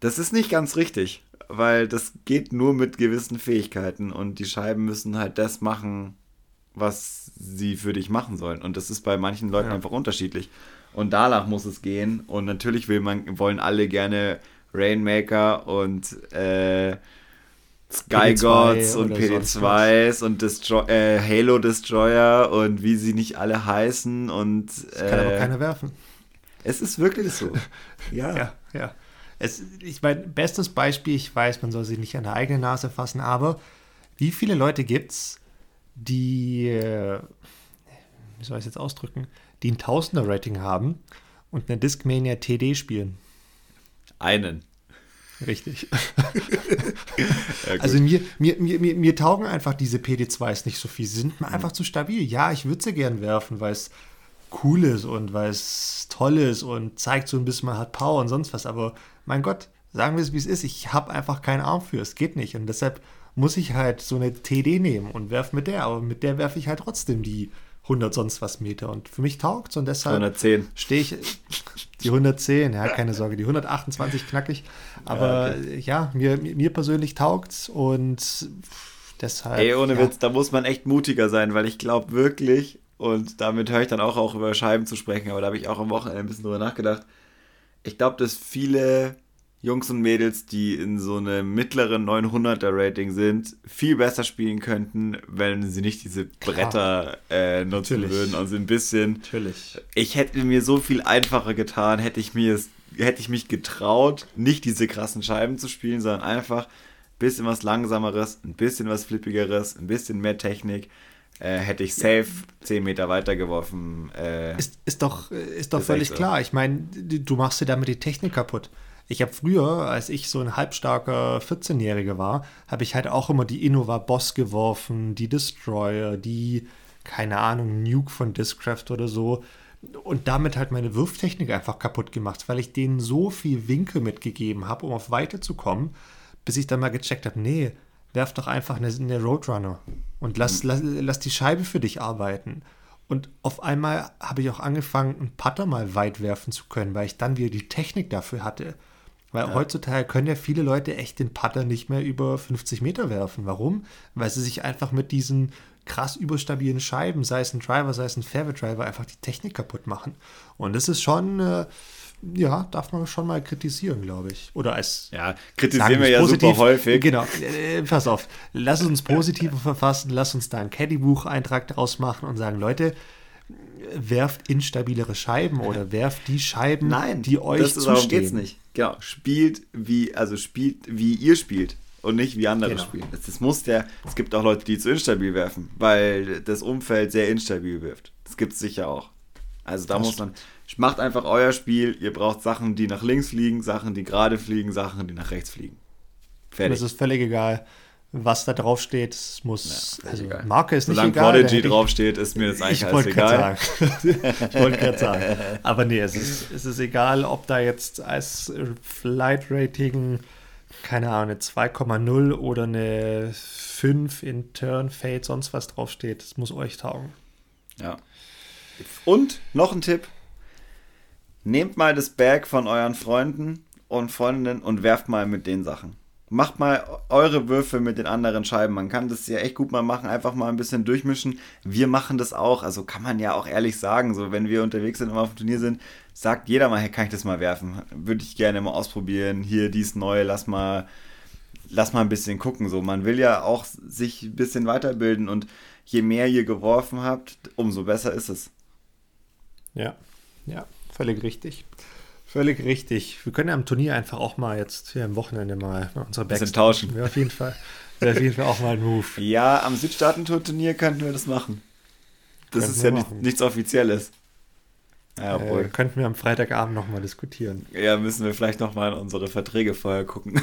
Das ist nicht ganz richtig, weil das geht nur mit gewissen Fähigkeiten und die Scheiben müssen halt das machen, was sie für dich machen sollen. Und das ist bei manchen Leuten ja. einfach unterschiedlich. Und danach muss es gehen. Und natürlich will man, wollen alle gerne Rainmaker und äh, Sky Gods und PD2s und Destro äh, Halo Destroyer und wie sie nicht alle heißen und das kann aber äh, keiner werfen. Es ist wirklich so. ja. ja, ja. Es, ich meine, bestes Beispiel, ich weiß, man soll sich nicht an der eigenen Nase fassen, aber wie viele Leute gibt es, die, äh, wie soll ich es jetzt ausdrücken, die ein Tausender-Rating haben und eine Discmania TD spielen? Einen. Richtig. ja, also mir, mir, mir, mir, mir taugen einfach diese PD2s nicht so viel. Sie sind mir mhm. einfach zu stabil. Ja, ich würde sie gern werfen, weil es cool ist und weil es toll ist und zeigt so ein bisschen, man hat Power und sonst was. Aber mein Gott, Sagen wir es, wie es ist. Ich habe einfach keinen Arm für. Es geht nicht. Und deshalb muss ich halt so eine TD nehmen und werfe mit der. Aber mit der werfe ich halt trotzdem die 100 sonst was Meter. Und für mich taugt es und deshalb 110. stehe ich. Die 110, ja, keine Sorge. Die 128 knackig. Aber ja, okay. ja mir, mir persönlich taugt es und deshalb. Ey, ohne ja. Witz, da muss man echt mutiger sein, weil ich glaube wirklich, und damit höre ich dann auch, auch über Scheiben zu sprechen, aber da habe ich auch am Wochenende ein bisschen drüber nachgedacht. Ich glaube, dass viele Jungs und Mädels, die in so einem mittleren 900er Rating sind, viel besser spielen könnten, wenn sie nicht diese Bretter äh, nutzen Natürlich. würden. Also ein bisschen. Natürlich. Ich hätte mir so viel einfacher getan, hätte ich mir hätte ich mich getraut, nicht diese krassen Scheiben zu spielen, sondern einfach ein bisschen was langsameres, ein bisschen was flippigeres, ein bisschen mehr Technik. Äh, hätte ich safe 10 Meter weiter geworfen. Äh, ist, ist doch, ist doch völlig klar. Ich meine, du machst dir damit die Technik kaputt. Ich habe früher, als ich so ein halbstarker 14-Jähriger war, habe ich halt auch immer die Innova Boss geworfen, die Destroyer, die, keine Ahnung, Nuke von Discraft oder so. Und damit halt meine Wurftechnik einfach kaputt gemacht, weil ich denen so viel Winkel mitgegeben habe, um auf Weite zu kommen, bis ich dann mal gecheckt habe, nee, werf doch einfach eine, eine Roadrunner und lass, lass, lass die Scheibe für dich arbeiten. Und auf einmal habe ich auch angefangen, einen Putter mal weit werfen zu können, weil ich dann wieder die Technik dafür hatte. Weil ja. heutzutage können ja viele Leute echt den Putter nicht mehr über 50 Meter werfen. Warum? Weil sie sich einfach mit diesen krass überstabilen Scheiben, sei es ein Driver, sei es ein Fairway Driver, einfach die Technik kaputt machen. Und das ist schon, äh, ja, darf man schon mal kritisieren, glaube ich. Oder als. Ja, kritisieren wir ja positiv, super häufig. Genau, äh, pass auf. Lass uns positive verfassen, lass uns da einen Caddy-Buch-Eintrag draus machen und sagen, Leute, werft instabilere Scheiben oder werft die Scheiben, Nein, die euch das ist, zustehen. geht's nicht. Genau, spielt wie, also spielt wie ihr spielt und nicht wie andere genau. spielen. Das, das, muss der, es gibt auch Leute, die zu instabil werfen, weil das Umfeld sehr instabil wirft. Das gibt es sicher auch. Also da das muss man, macht einfach euer Spiel. Ihr braucht Sachen, die nach links fliegen, Sachen, die gerade fliegen, Sachen, die nach rechts fliegen. Fertig. Das ist völlig egal was da drauf steht. Muss, ja, also egal. Marke ist Solange nicht egal. Solange Prodigy draufsteht, ist mir das eigentlich alles egal. ich wollte gerade sagen. Aber nee, es ist, es ist egal, ob da jetzt als Flight Rating, keine Ahnung, eine 2,0 oder eine 5 in Turn, Fade, sonst was draufsteht. Es muss euch taugen. Ja. Und noch ein Tipp. Nehmt mal das Bag von euren Freunden und Freundinnen und werft mal mit den Sachen macht mal eure Würfe mit den anderen Scheiben. Man kann das ja echt gut mal machen, einfach mal ein bisschen durchmischen. Wir machen das auch, also kann man ja auch ehrlich sagen, so wenn wir unterwegs sind und auf dem Turnier sind, sagt jeder mal, hey, kann ich das mal werfen? Würde ich gerne mal ausprobieren. Hier, dies neu, lass mal, lass mal ein bisschen gucken. So, man will ja auch sich ein bisschen weiterbilden und je mehr ihr geworfen habt, umso besser ist es. Ja, ja, völlig richtig. Völlig richtig. Wir können ja am Turnier einfach auch mal jetzt hier am Wochenende mal unsere Backs tauschen. Wäre auf jeden Fall, wäre auf jeden Fall auch mal ein Move. Ja, am Südstaaten-Turnier könnten wir das machen. Das könnten ist ja nicht, nichts Offizielles. Ja, äh, könnten wir am Freitagabend nochmal diskutieren. Ja, müssen wir vielleicht nochmal in unsere Verträge vorher gucken.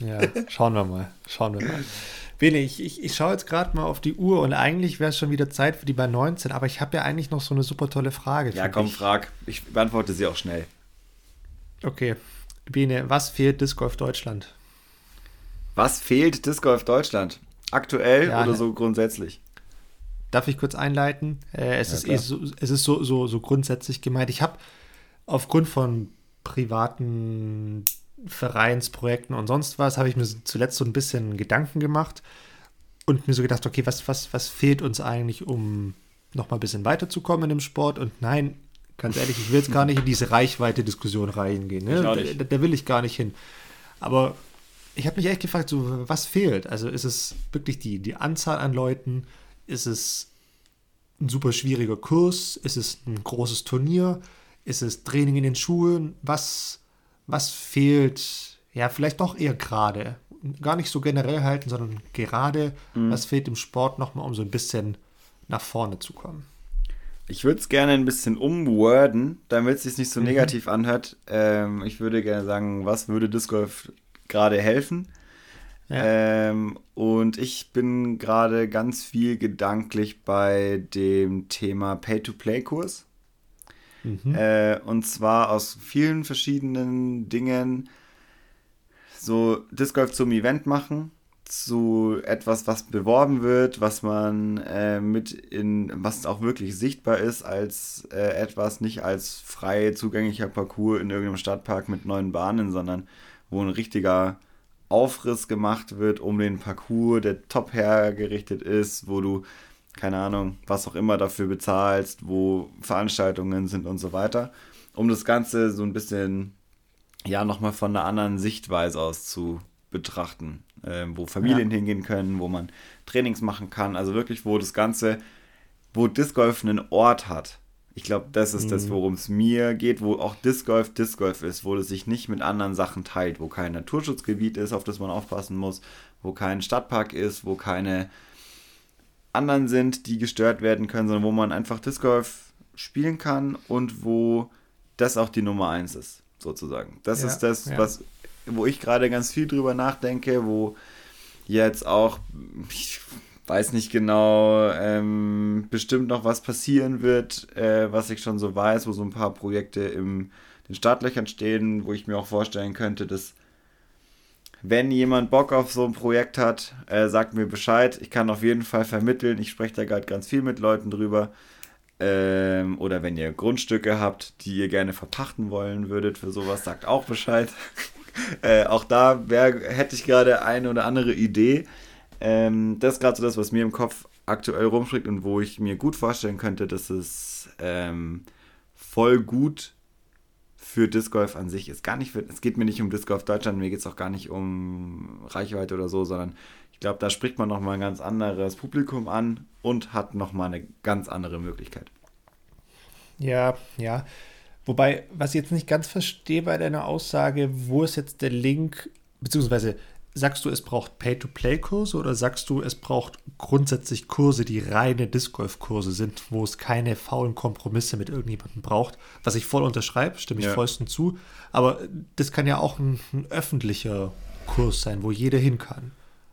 Ja, schauen wir mal. Schauen wir mal. Bene, ich, ich, ich schaue jetzt gerade mal auf die Uhr und eigentlich wäre es schon wieder Zeit für die bei 19, aber ich habe ja eigentlich noch so eine super tolle Frage. Ja, komm, dich. frag. Ich beantworte sie auch schnell. Okay. Biene, was fehlt Disc Golf Deutschland? Was fehlt Disc Golf Deutschland? Aktuell ja, oder ne. so grundsätzlich? Darf ich kurz einleiten? Äh, es, ja, ist eh so, es ist so, so, so grundsätzlich gemeint. Ich habe aufgrund von privaten Vereinsprojekten und sonst was, habe ich mir zuletzt so ein bisschen Gedanken gemacht und mir so gedacht, okay, was, was, was fehlt uns eigentlich, um noch mal ein bisschen weiterzukommen in dem Sport? Und nein, Ganz ehrlich, ich will jetzt gar nicht in diese Reichweite-Diskussion reingehen. Ne? Da, da, will ich gar nicht hin. Aber ich habe mich echt gefragt, so, was fehlt? Also ist es wirklich die, die Anzahl an Leuten? Ist es ein super schwieriger Kurs? Ist es ein großes Turnier? Ist es Training in den Schulen? Was, was fehlt? Ja, vielleicht doch eher gerade. Gar nicht so generell halten, sondern gerade, mhm. was fehlt im Sport nochmal, um so ein bisschen nach vorne zu kommen? Ich würde es gerne ein bisschen umworden, damit es sich nicht so mhm. negativ anhört. Ähm, ich würde gerne sagen, was würde Disc Golf gerade helfen? Ja. Ähm, und ich bin gerade ganz viel gedanklich bei dem Thema Pay-to-Play-Kurs. Mhm. Äh, und zwar aus vielen verschiedenen Dingen. so Disc Golf zum Event machen, zu etwas, was beworben wird, was man äh, mit in, was auch wirklich sichtbar ist, als äh, etwas, nicht als frei zugänglicher Parcours in irgendeinem Stadtpark mit neuen Bahnen, sondern wo ein richtiger Aufriss gemacht wird um den Parcours, der top hergerichtet ist, wo du, keine Ahnung, was auch immer dafür bezahlst, wo Veranstaltungen sind und so weiter, um das Ganze so ein bisschen, ja, nochmal von einer anderen Sichtweise aus zu betrachten äh, wo Familien ja. hingehen können, wo man Trainings machen kann. Also wirklich, wo das Ganze, wo Disc Golf einen Ort hat. Ich glaube, das ist mhm. das, worum es mir geht, wo auch Disc Golf Disc Golf ist, wo es sich nicht mit anderen Sachen teilt, wo kein Naturschutzgebiet ist, auf das man aufpassen muss, wo kein Stadtpark ist, wo keine anderen sind, die gestört werden können, sondern wo man einfach Disc Golf spielen kann und wo das auch die Nummer eins ist, sozusagen. Das ja, ist das, ja. was wo ich gerade ganz viel drüber nachdenke, wo jetzt auch, ich weiß nicht genau, ähm, bestimmt noch was passieren wird, äh, was ich schon so weiß, wo so ein paar Projekte in den Startlöchern stehen, wo ich mir auch vorstellen könnte, dass wenn jemand Bock auf so ein Projekt hat, äh, sagt mir Bescheid. Ich kann auf jeden Fall vermitteln. Ich spreche da gerade ganz viel mit Leuten drüber. Ähm, oder wenn ihr Grundstücke habt, die ihr gerne verpachten wollen würdet für sowas, sagt auch Bescheid. äh, auch da wär, hätte ich gerade eine oder andere Idee. Ähm, das ist gerade so das, was mir im Kopf aktuell rumschlägt und wo ich mir gut vorstellen könnte, dass es ähm, voll gut für Disc Golf an sich ist. Gar nicht für, es geht mir nicht um Disc Golf Deutschland, mir geht es auch gar nicht um Reichweite oder so, sondern ich glaube, da spricht man nochmal ein ganz anderes Publikum an und hat nochmal eine ganz andere Möglichkeit. Ja, ja. Wobei, was ich jetzt nicht ganz verstehe bei deiner Aussage, wo ist jetzt der Link, beziehungsweise sagst du, es braucht Pay-to-Play-Kurse oder sagst du, es braucht grundsätzlich Kurse, die reine Disc Golf-Kurse sind, wo es keine faulen Kompromisse mit irgendjemandem braucht? Was ich voll unterschreibe, stimme ich ja. vollstens zu. Aber das kann ja auch ein, ein öffentlicher Kurs sein, wo jeder hin kann.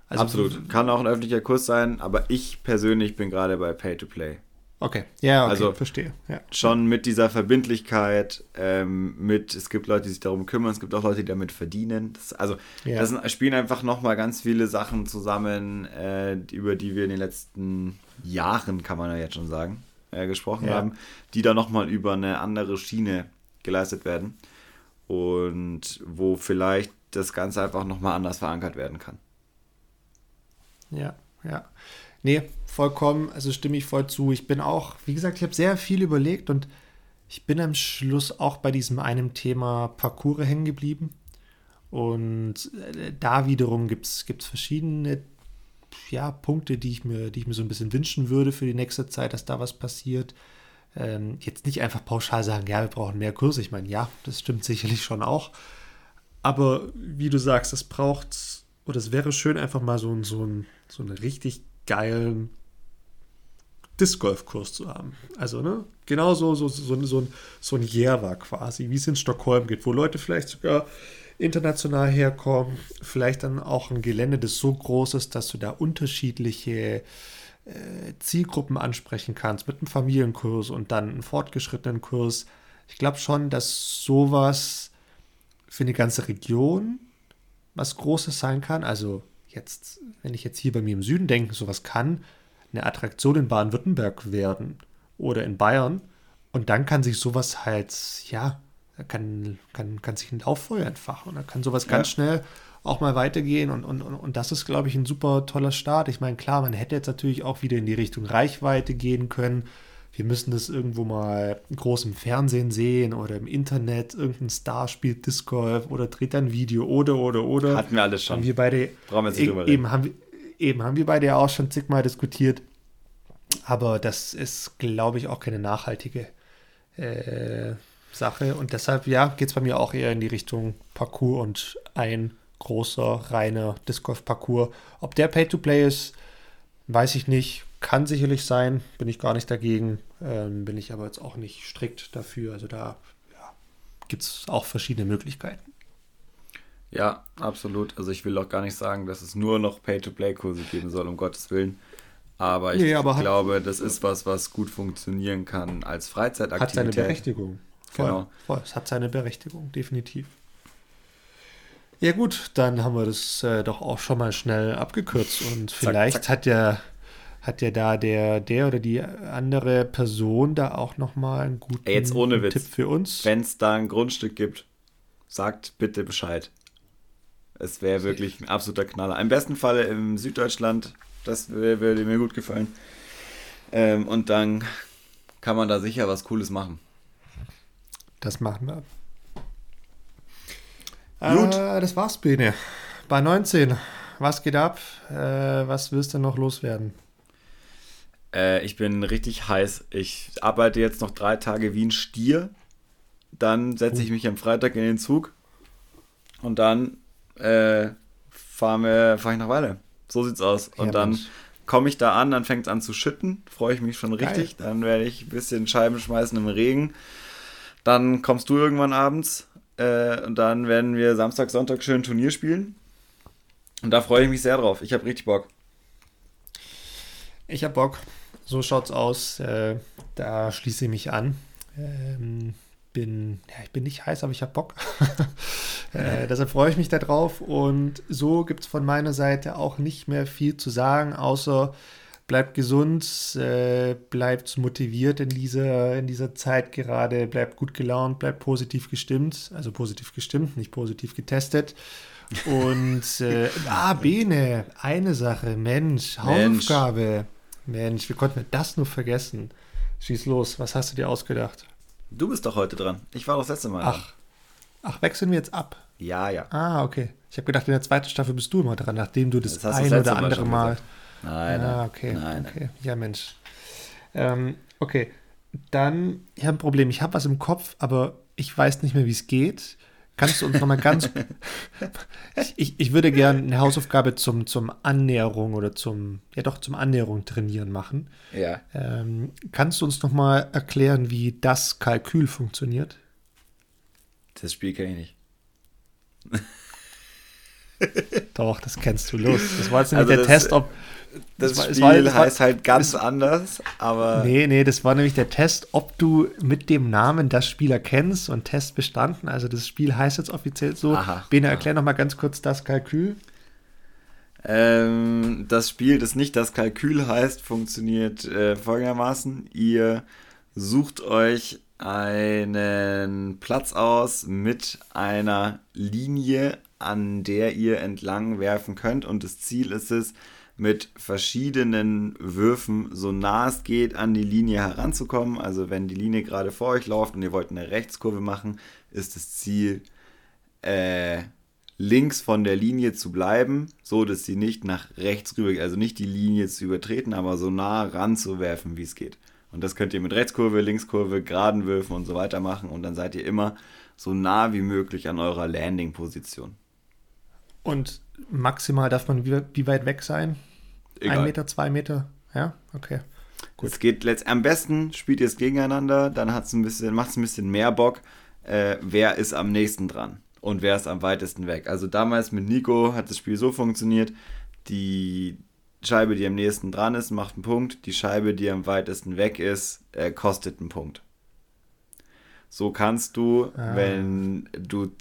Also Absolut. Kann auch ein öffentlicher Kurs sein, aber ich persönlich bin gerade bei Pay-to-Play. Okay, ja, okay, also verstehe. Ja. Schon mit dieser Verbindlichkeit, ähm, mit, es gibt Leute, die sich darum kümmern, es gibt auch Leute, die damit verdienen. Das, also, ja. das sind, spielen einfach nochmal ganz viele Sachen zusammen, äh, über die wir in den letzten Jahren, kann man ja jetzt schon sagen, äh, gesprochen ja. haben, die da nochmal über eine andere Schiene geleistet werden und wo vielleicht das Ganze einfach nochmal anders verankert werden kann. Ja, ja. Nee, vollkommen, also stimme ich voll zu. Ich bin auch, wie gesagt, ich habe sehr viel überlegt und ich bin am Schluss auch bei diesem einen Thema Parcours hängen geblieben. Und äh, da wiederum gibt es verschiedene ja, Punkte, die ich, mir, die ich mir so ein bisschen wünschen würde für die nächste Zeit, dass da was passiert. Ähm, jetzt nicht einfach pauschal sagen, ja, wir brauchen mehr Kurse. Ich meine, ja, das stimmt sicherlich schon auch. Aber wie du sagst, es braucht, oder es wäre schön, einfach mal so, so, so eine richtig geilen Disc Golf Kurs zu haben. Also, ne? Genau so, so, so, so, ein, so ein Järwa quasi, wie es in Stockholm geht, wo Leute vielleicht sogar international herkommen, vielleicht dann auch ein Gelände, das so groß ist, dass du da unterschiedliche äh, Zielgruppen ansprechen kannst mit einem Familienkurs und dann einen fortgeschrittenen Kurs. Ich glaube schon, dass sowas für eine ganze Region was Großes sein kann. Also jetzt, wenn ich jetzt hier bei mir im Süden denke, sowas kann eine Attraktion in Baden-Württemberg werden oder in Bayern. Und dann kann sich sowas halt, ja, kann, kann, kann sich ein Lauffeuer entfachen. Und dann kann sowas ganz schnell auch mal weitergehen. Und, und, und das ist, glaube ich, ein super toller Start. Ich meine, klar, man hätte jetzt natürlich auch wieder in die Richtung Reichweite gehen können wir müssen das irgendwo mal groß im Fernsehen sehen oder im Internet, irgendein Star spielt Disc Golf oder dreht ein Video oder, oder, oder. Hatten wir alles schon. Haben wir beide, Brauchen wir jetzt nicht drüber reden. Eben haben, wir, eben haben wir beide ja auch schon zigmal diskutiert. Aber das ist, glaube ich, auch keine nachhaltige äh, Sache. Und deshalb, ja, geht es bei mir auch eher in die Richtung Parcours und ein großer, reiner Disc Golf Parcours. Ob der Pay-to-Play ist, weiß ich nicht kann sicherlich sein, bin ich gar nicht dagegen, ähm, bin ich aber jetzt auch nicht strikt dafür. Also da ja, gibt es auch verschiedene Möglichkeiten. Ja, absolut. Also ich will auch gar nicht sagen, dass es nur noch Pay-to-Play-Kurse geben soll, um Gottes Willen. Aber ich nee, aber glaube, hat, das ist was, was gut funktionieren kann als Freizeitaktivität. Hat seine Berechtigung. Voll, genau. voll. Es hat seine Berechtigung, definitiv. Ja gut, dann haben wir das äh, doch auch schon mal schnell abgekürzt und vielleicht zack, zack. hat ja hat ja da der der oder die andere Person da auch noch mal einen guten Ey, jetzt ohne Witz. Tipp für uns. Wenn es da ein Grundstück gibt, sagt bitte Bescheid. Es wäre wirklich ein absoluter Knaller. Im besten Falle im Süddeutschland, das würde mir gut gefallen. Ähm, und dann kann man da sicher was Cooles machen. Das machen wir. Gut. Äh, das war's, Bene. Bei 19. Was geht ab? Äh, was willst du noch loswerden? Äh, ich bin richtig heiß. Ich arbeite jetzt noch drei Tage wie ein Stier. Dann setze ich mich am Freitag in den Zug. Und dann äh, fahre fahr ich nach Weile. So sieht's aus. Und ja, dann komme ich da an, dann fängt es an zu schütten. Freue ich mich schon richtig. Geil. Dann werde ich ein bisschen Scheiben schmeißen im Regen. Dann kommst du irgendwann abends äh, und dann werden wir Samstag, Sonntag schön Turnier spielen. Und da freue ich mich sehr drauf. Ich habe richtig Bock. Ich habe Bock. So schaut's aus. Äh, da schließe ich mich an. Ähm, bin, ja, ich bin nicht heiß, aber ich habe Bock. äh, deshalb freue ich mich darauf. Und so gibt es von meiner Seite auch nicht mehr viel zu sagen, außer bleibt gesund, äh, bleibt motiviert in dieser, in dieser Zeit gerade, bleibt gut gelaunt, bleibt positiv gestimmt, also positiv gestimmt, nicht positiv getestet. Und äh, ah, Bene, eine Sache, Mensch, Hausaufgabe. Mensch, wie konnten wir das nur vergessen? Schieß los, was hast du dir ausgedacht? Du bist doch heute dran. Ich war doch das letzte Mal. Ach, ach wechseln wir jetzt ab? Ja, ja. Ah, okay. Ich habe gedacht, in der zweiten Staffel bist du immer dran, nachdem du das, das ein oder andere Mal. Mal nein, ah, okay. Nein, okay. Nein. Ja, Mensch. Ähm, okay. Dann, ich habe ein Problem. Ich habe was im Kopf, aber ich weiß nicht mehr, wie es geht. Kannst du uns nochmal ganz. ich, ich würde gerne eine Hausaufgabe zum, zum Annäherung oder zum, ja doch, zum Annäherung trainieren machen. Ja. Ähm, kannst du uns nochmal erklären, wie das Kalkül funktioniert? Das Spiel kenne ich nicht. Doch, das kennst du los. Das war jetzt nämlich also der Test, ob, das, das Spiel war, das heißt halt ganz das, anders, aber. Nee, nee, das war nämlich der Test, ob du mit dem Namen das Spiel erkennst und Test bestanden. Also das Spiel heißt jetzt offiziell so. Aha, Bene, erklär aha. noch mal ganz kurz das Kalkül. Ähm, das Spiel, das nicht das Kalkül heißt, funktioniert äh, folgendermaßen. Ihr sucht euch einen Platz aus mit einer Linie, an der ihr entlang werfen könnt. Und das Ziel ist es, mit verschiedenen Würfen so nah es geht an die Linie heranzukommen. Also wenn die Linie gerade vor euch läuft und ihr wollt eine Rechtskurve machen, ist das Ziel äh, links von der Linie zu bleiben, so dass sie nicht nach rechts rüber also nicht die Linie zu übertreten, aber so nah ranzuwerfen, wie es geht. Und das könnt ihr mit Rechtskurve, Linkskurve, geraden Würfen und so weiter machen und dann seid ihr immer so nah wie möglich an eurer Landing-Position. Und maximal darf man wie, wie weit weg sein? Egal. Ein Meter, zwei Meter? Ja, okay. Gut. Es geht letzt am besten, spielt ihr es gegeneinander, dann hat's ein bisschen, macht es ein bisschen mehr Bock, äh, wer ist am nächsten dran und wer ist am weitesten weg. Also damals mit Nico hat das Spiel so funktioniert, die Scheibe, die am nächsten dran ist, macht einen Punkt, die Scheibe, die am weitesten weg ist, äh, kostet einen Punkt. So kannst du, ah. wenn du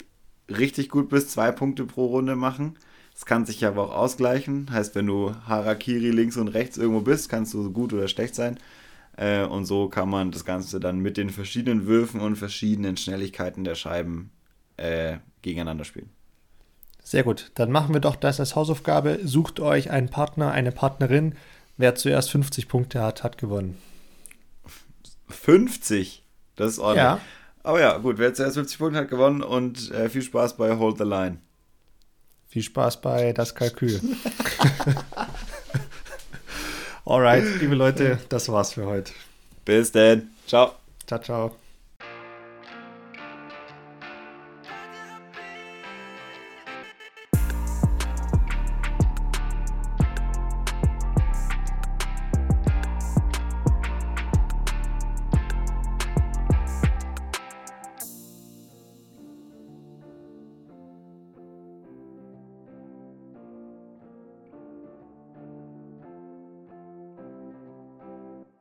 richtig gut bist, zwei Punkte pro Runde machen. Es kann sich aber auch ausgleichen. Heißt, wenn du Harakiri links und rechts irgendwo bist, kannst du gut oder schlecht sein. Äh, und so kann man das Ganze dann mit den verschiedenen Würfen und verschiedenen Schnelligkeiten der Scheiben äh, gegeneinander spielen. Sehr gut. Dann machen wir doch das als Hausaufgabe. Sucht euch einen Partner, eine Partnerin. Wer zuerst 50 Punkte hat, hat gewonnen. 50? Das ist ordentlich. Ja. Aber ja, gut, wer zuerst 50 Punkte hat gewonnen und äh, viel Spaß bei Hold the Line. Viel Spaß bei das Kalkül. Alright, liebe Leute, das war's für heute. Bis dann. Ciao. Ciao, ciao.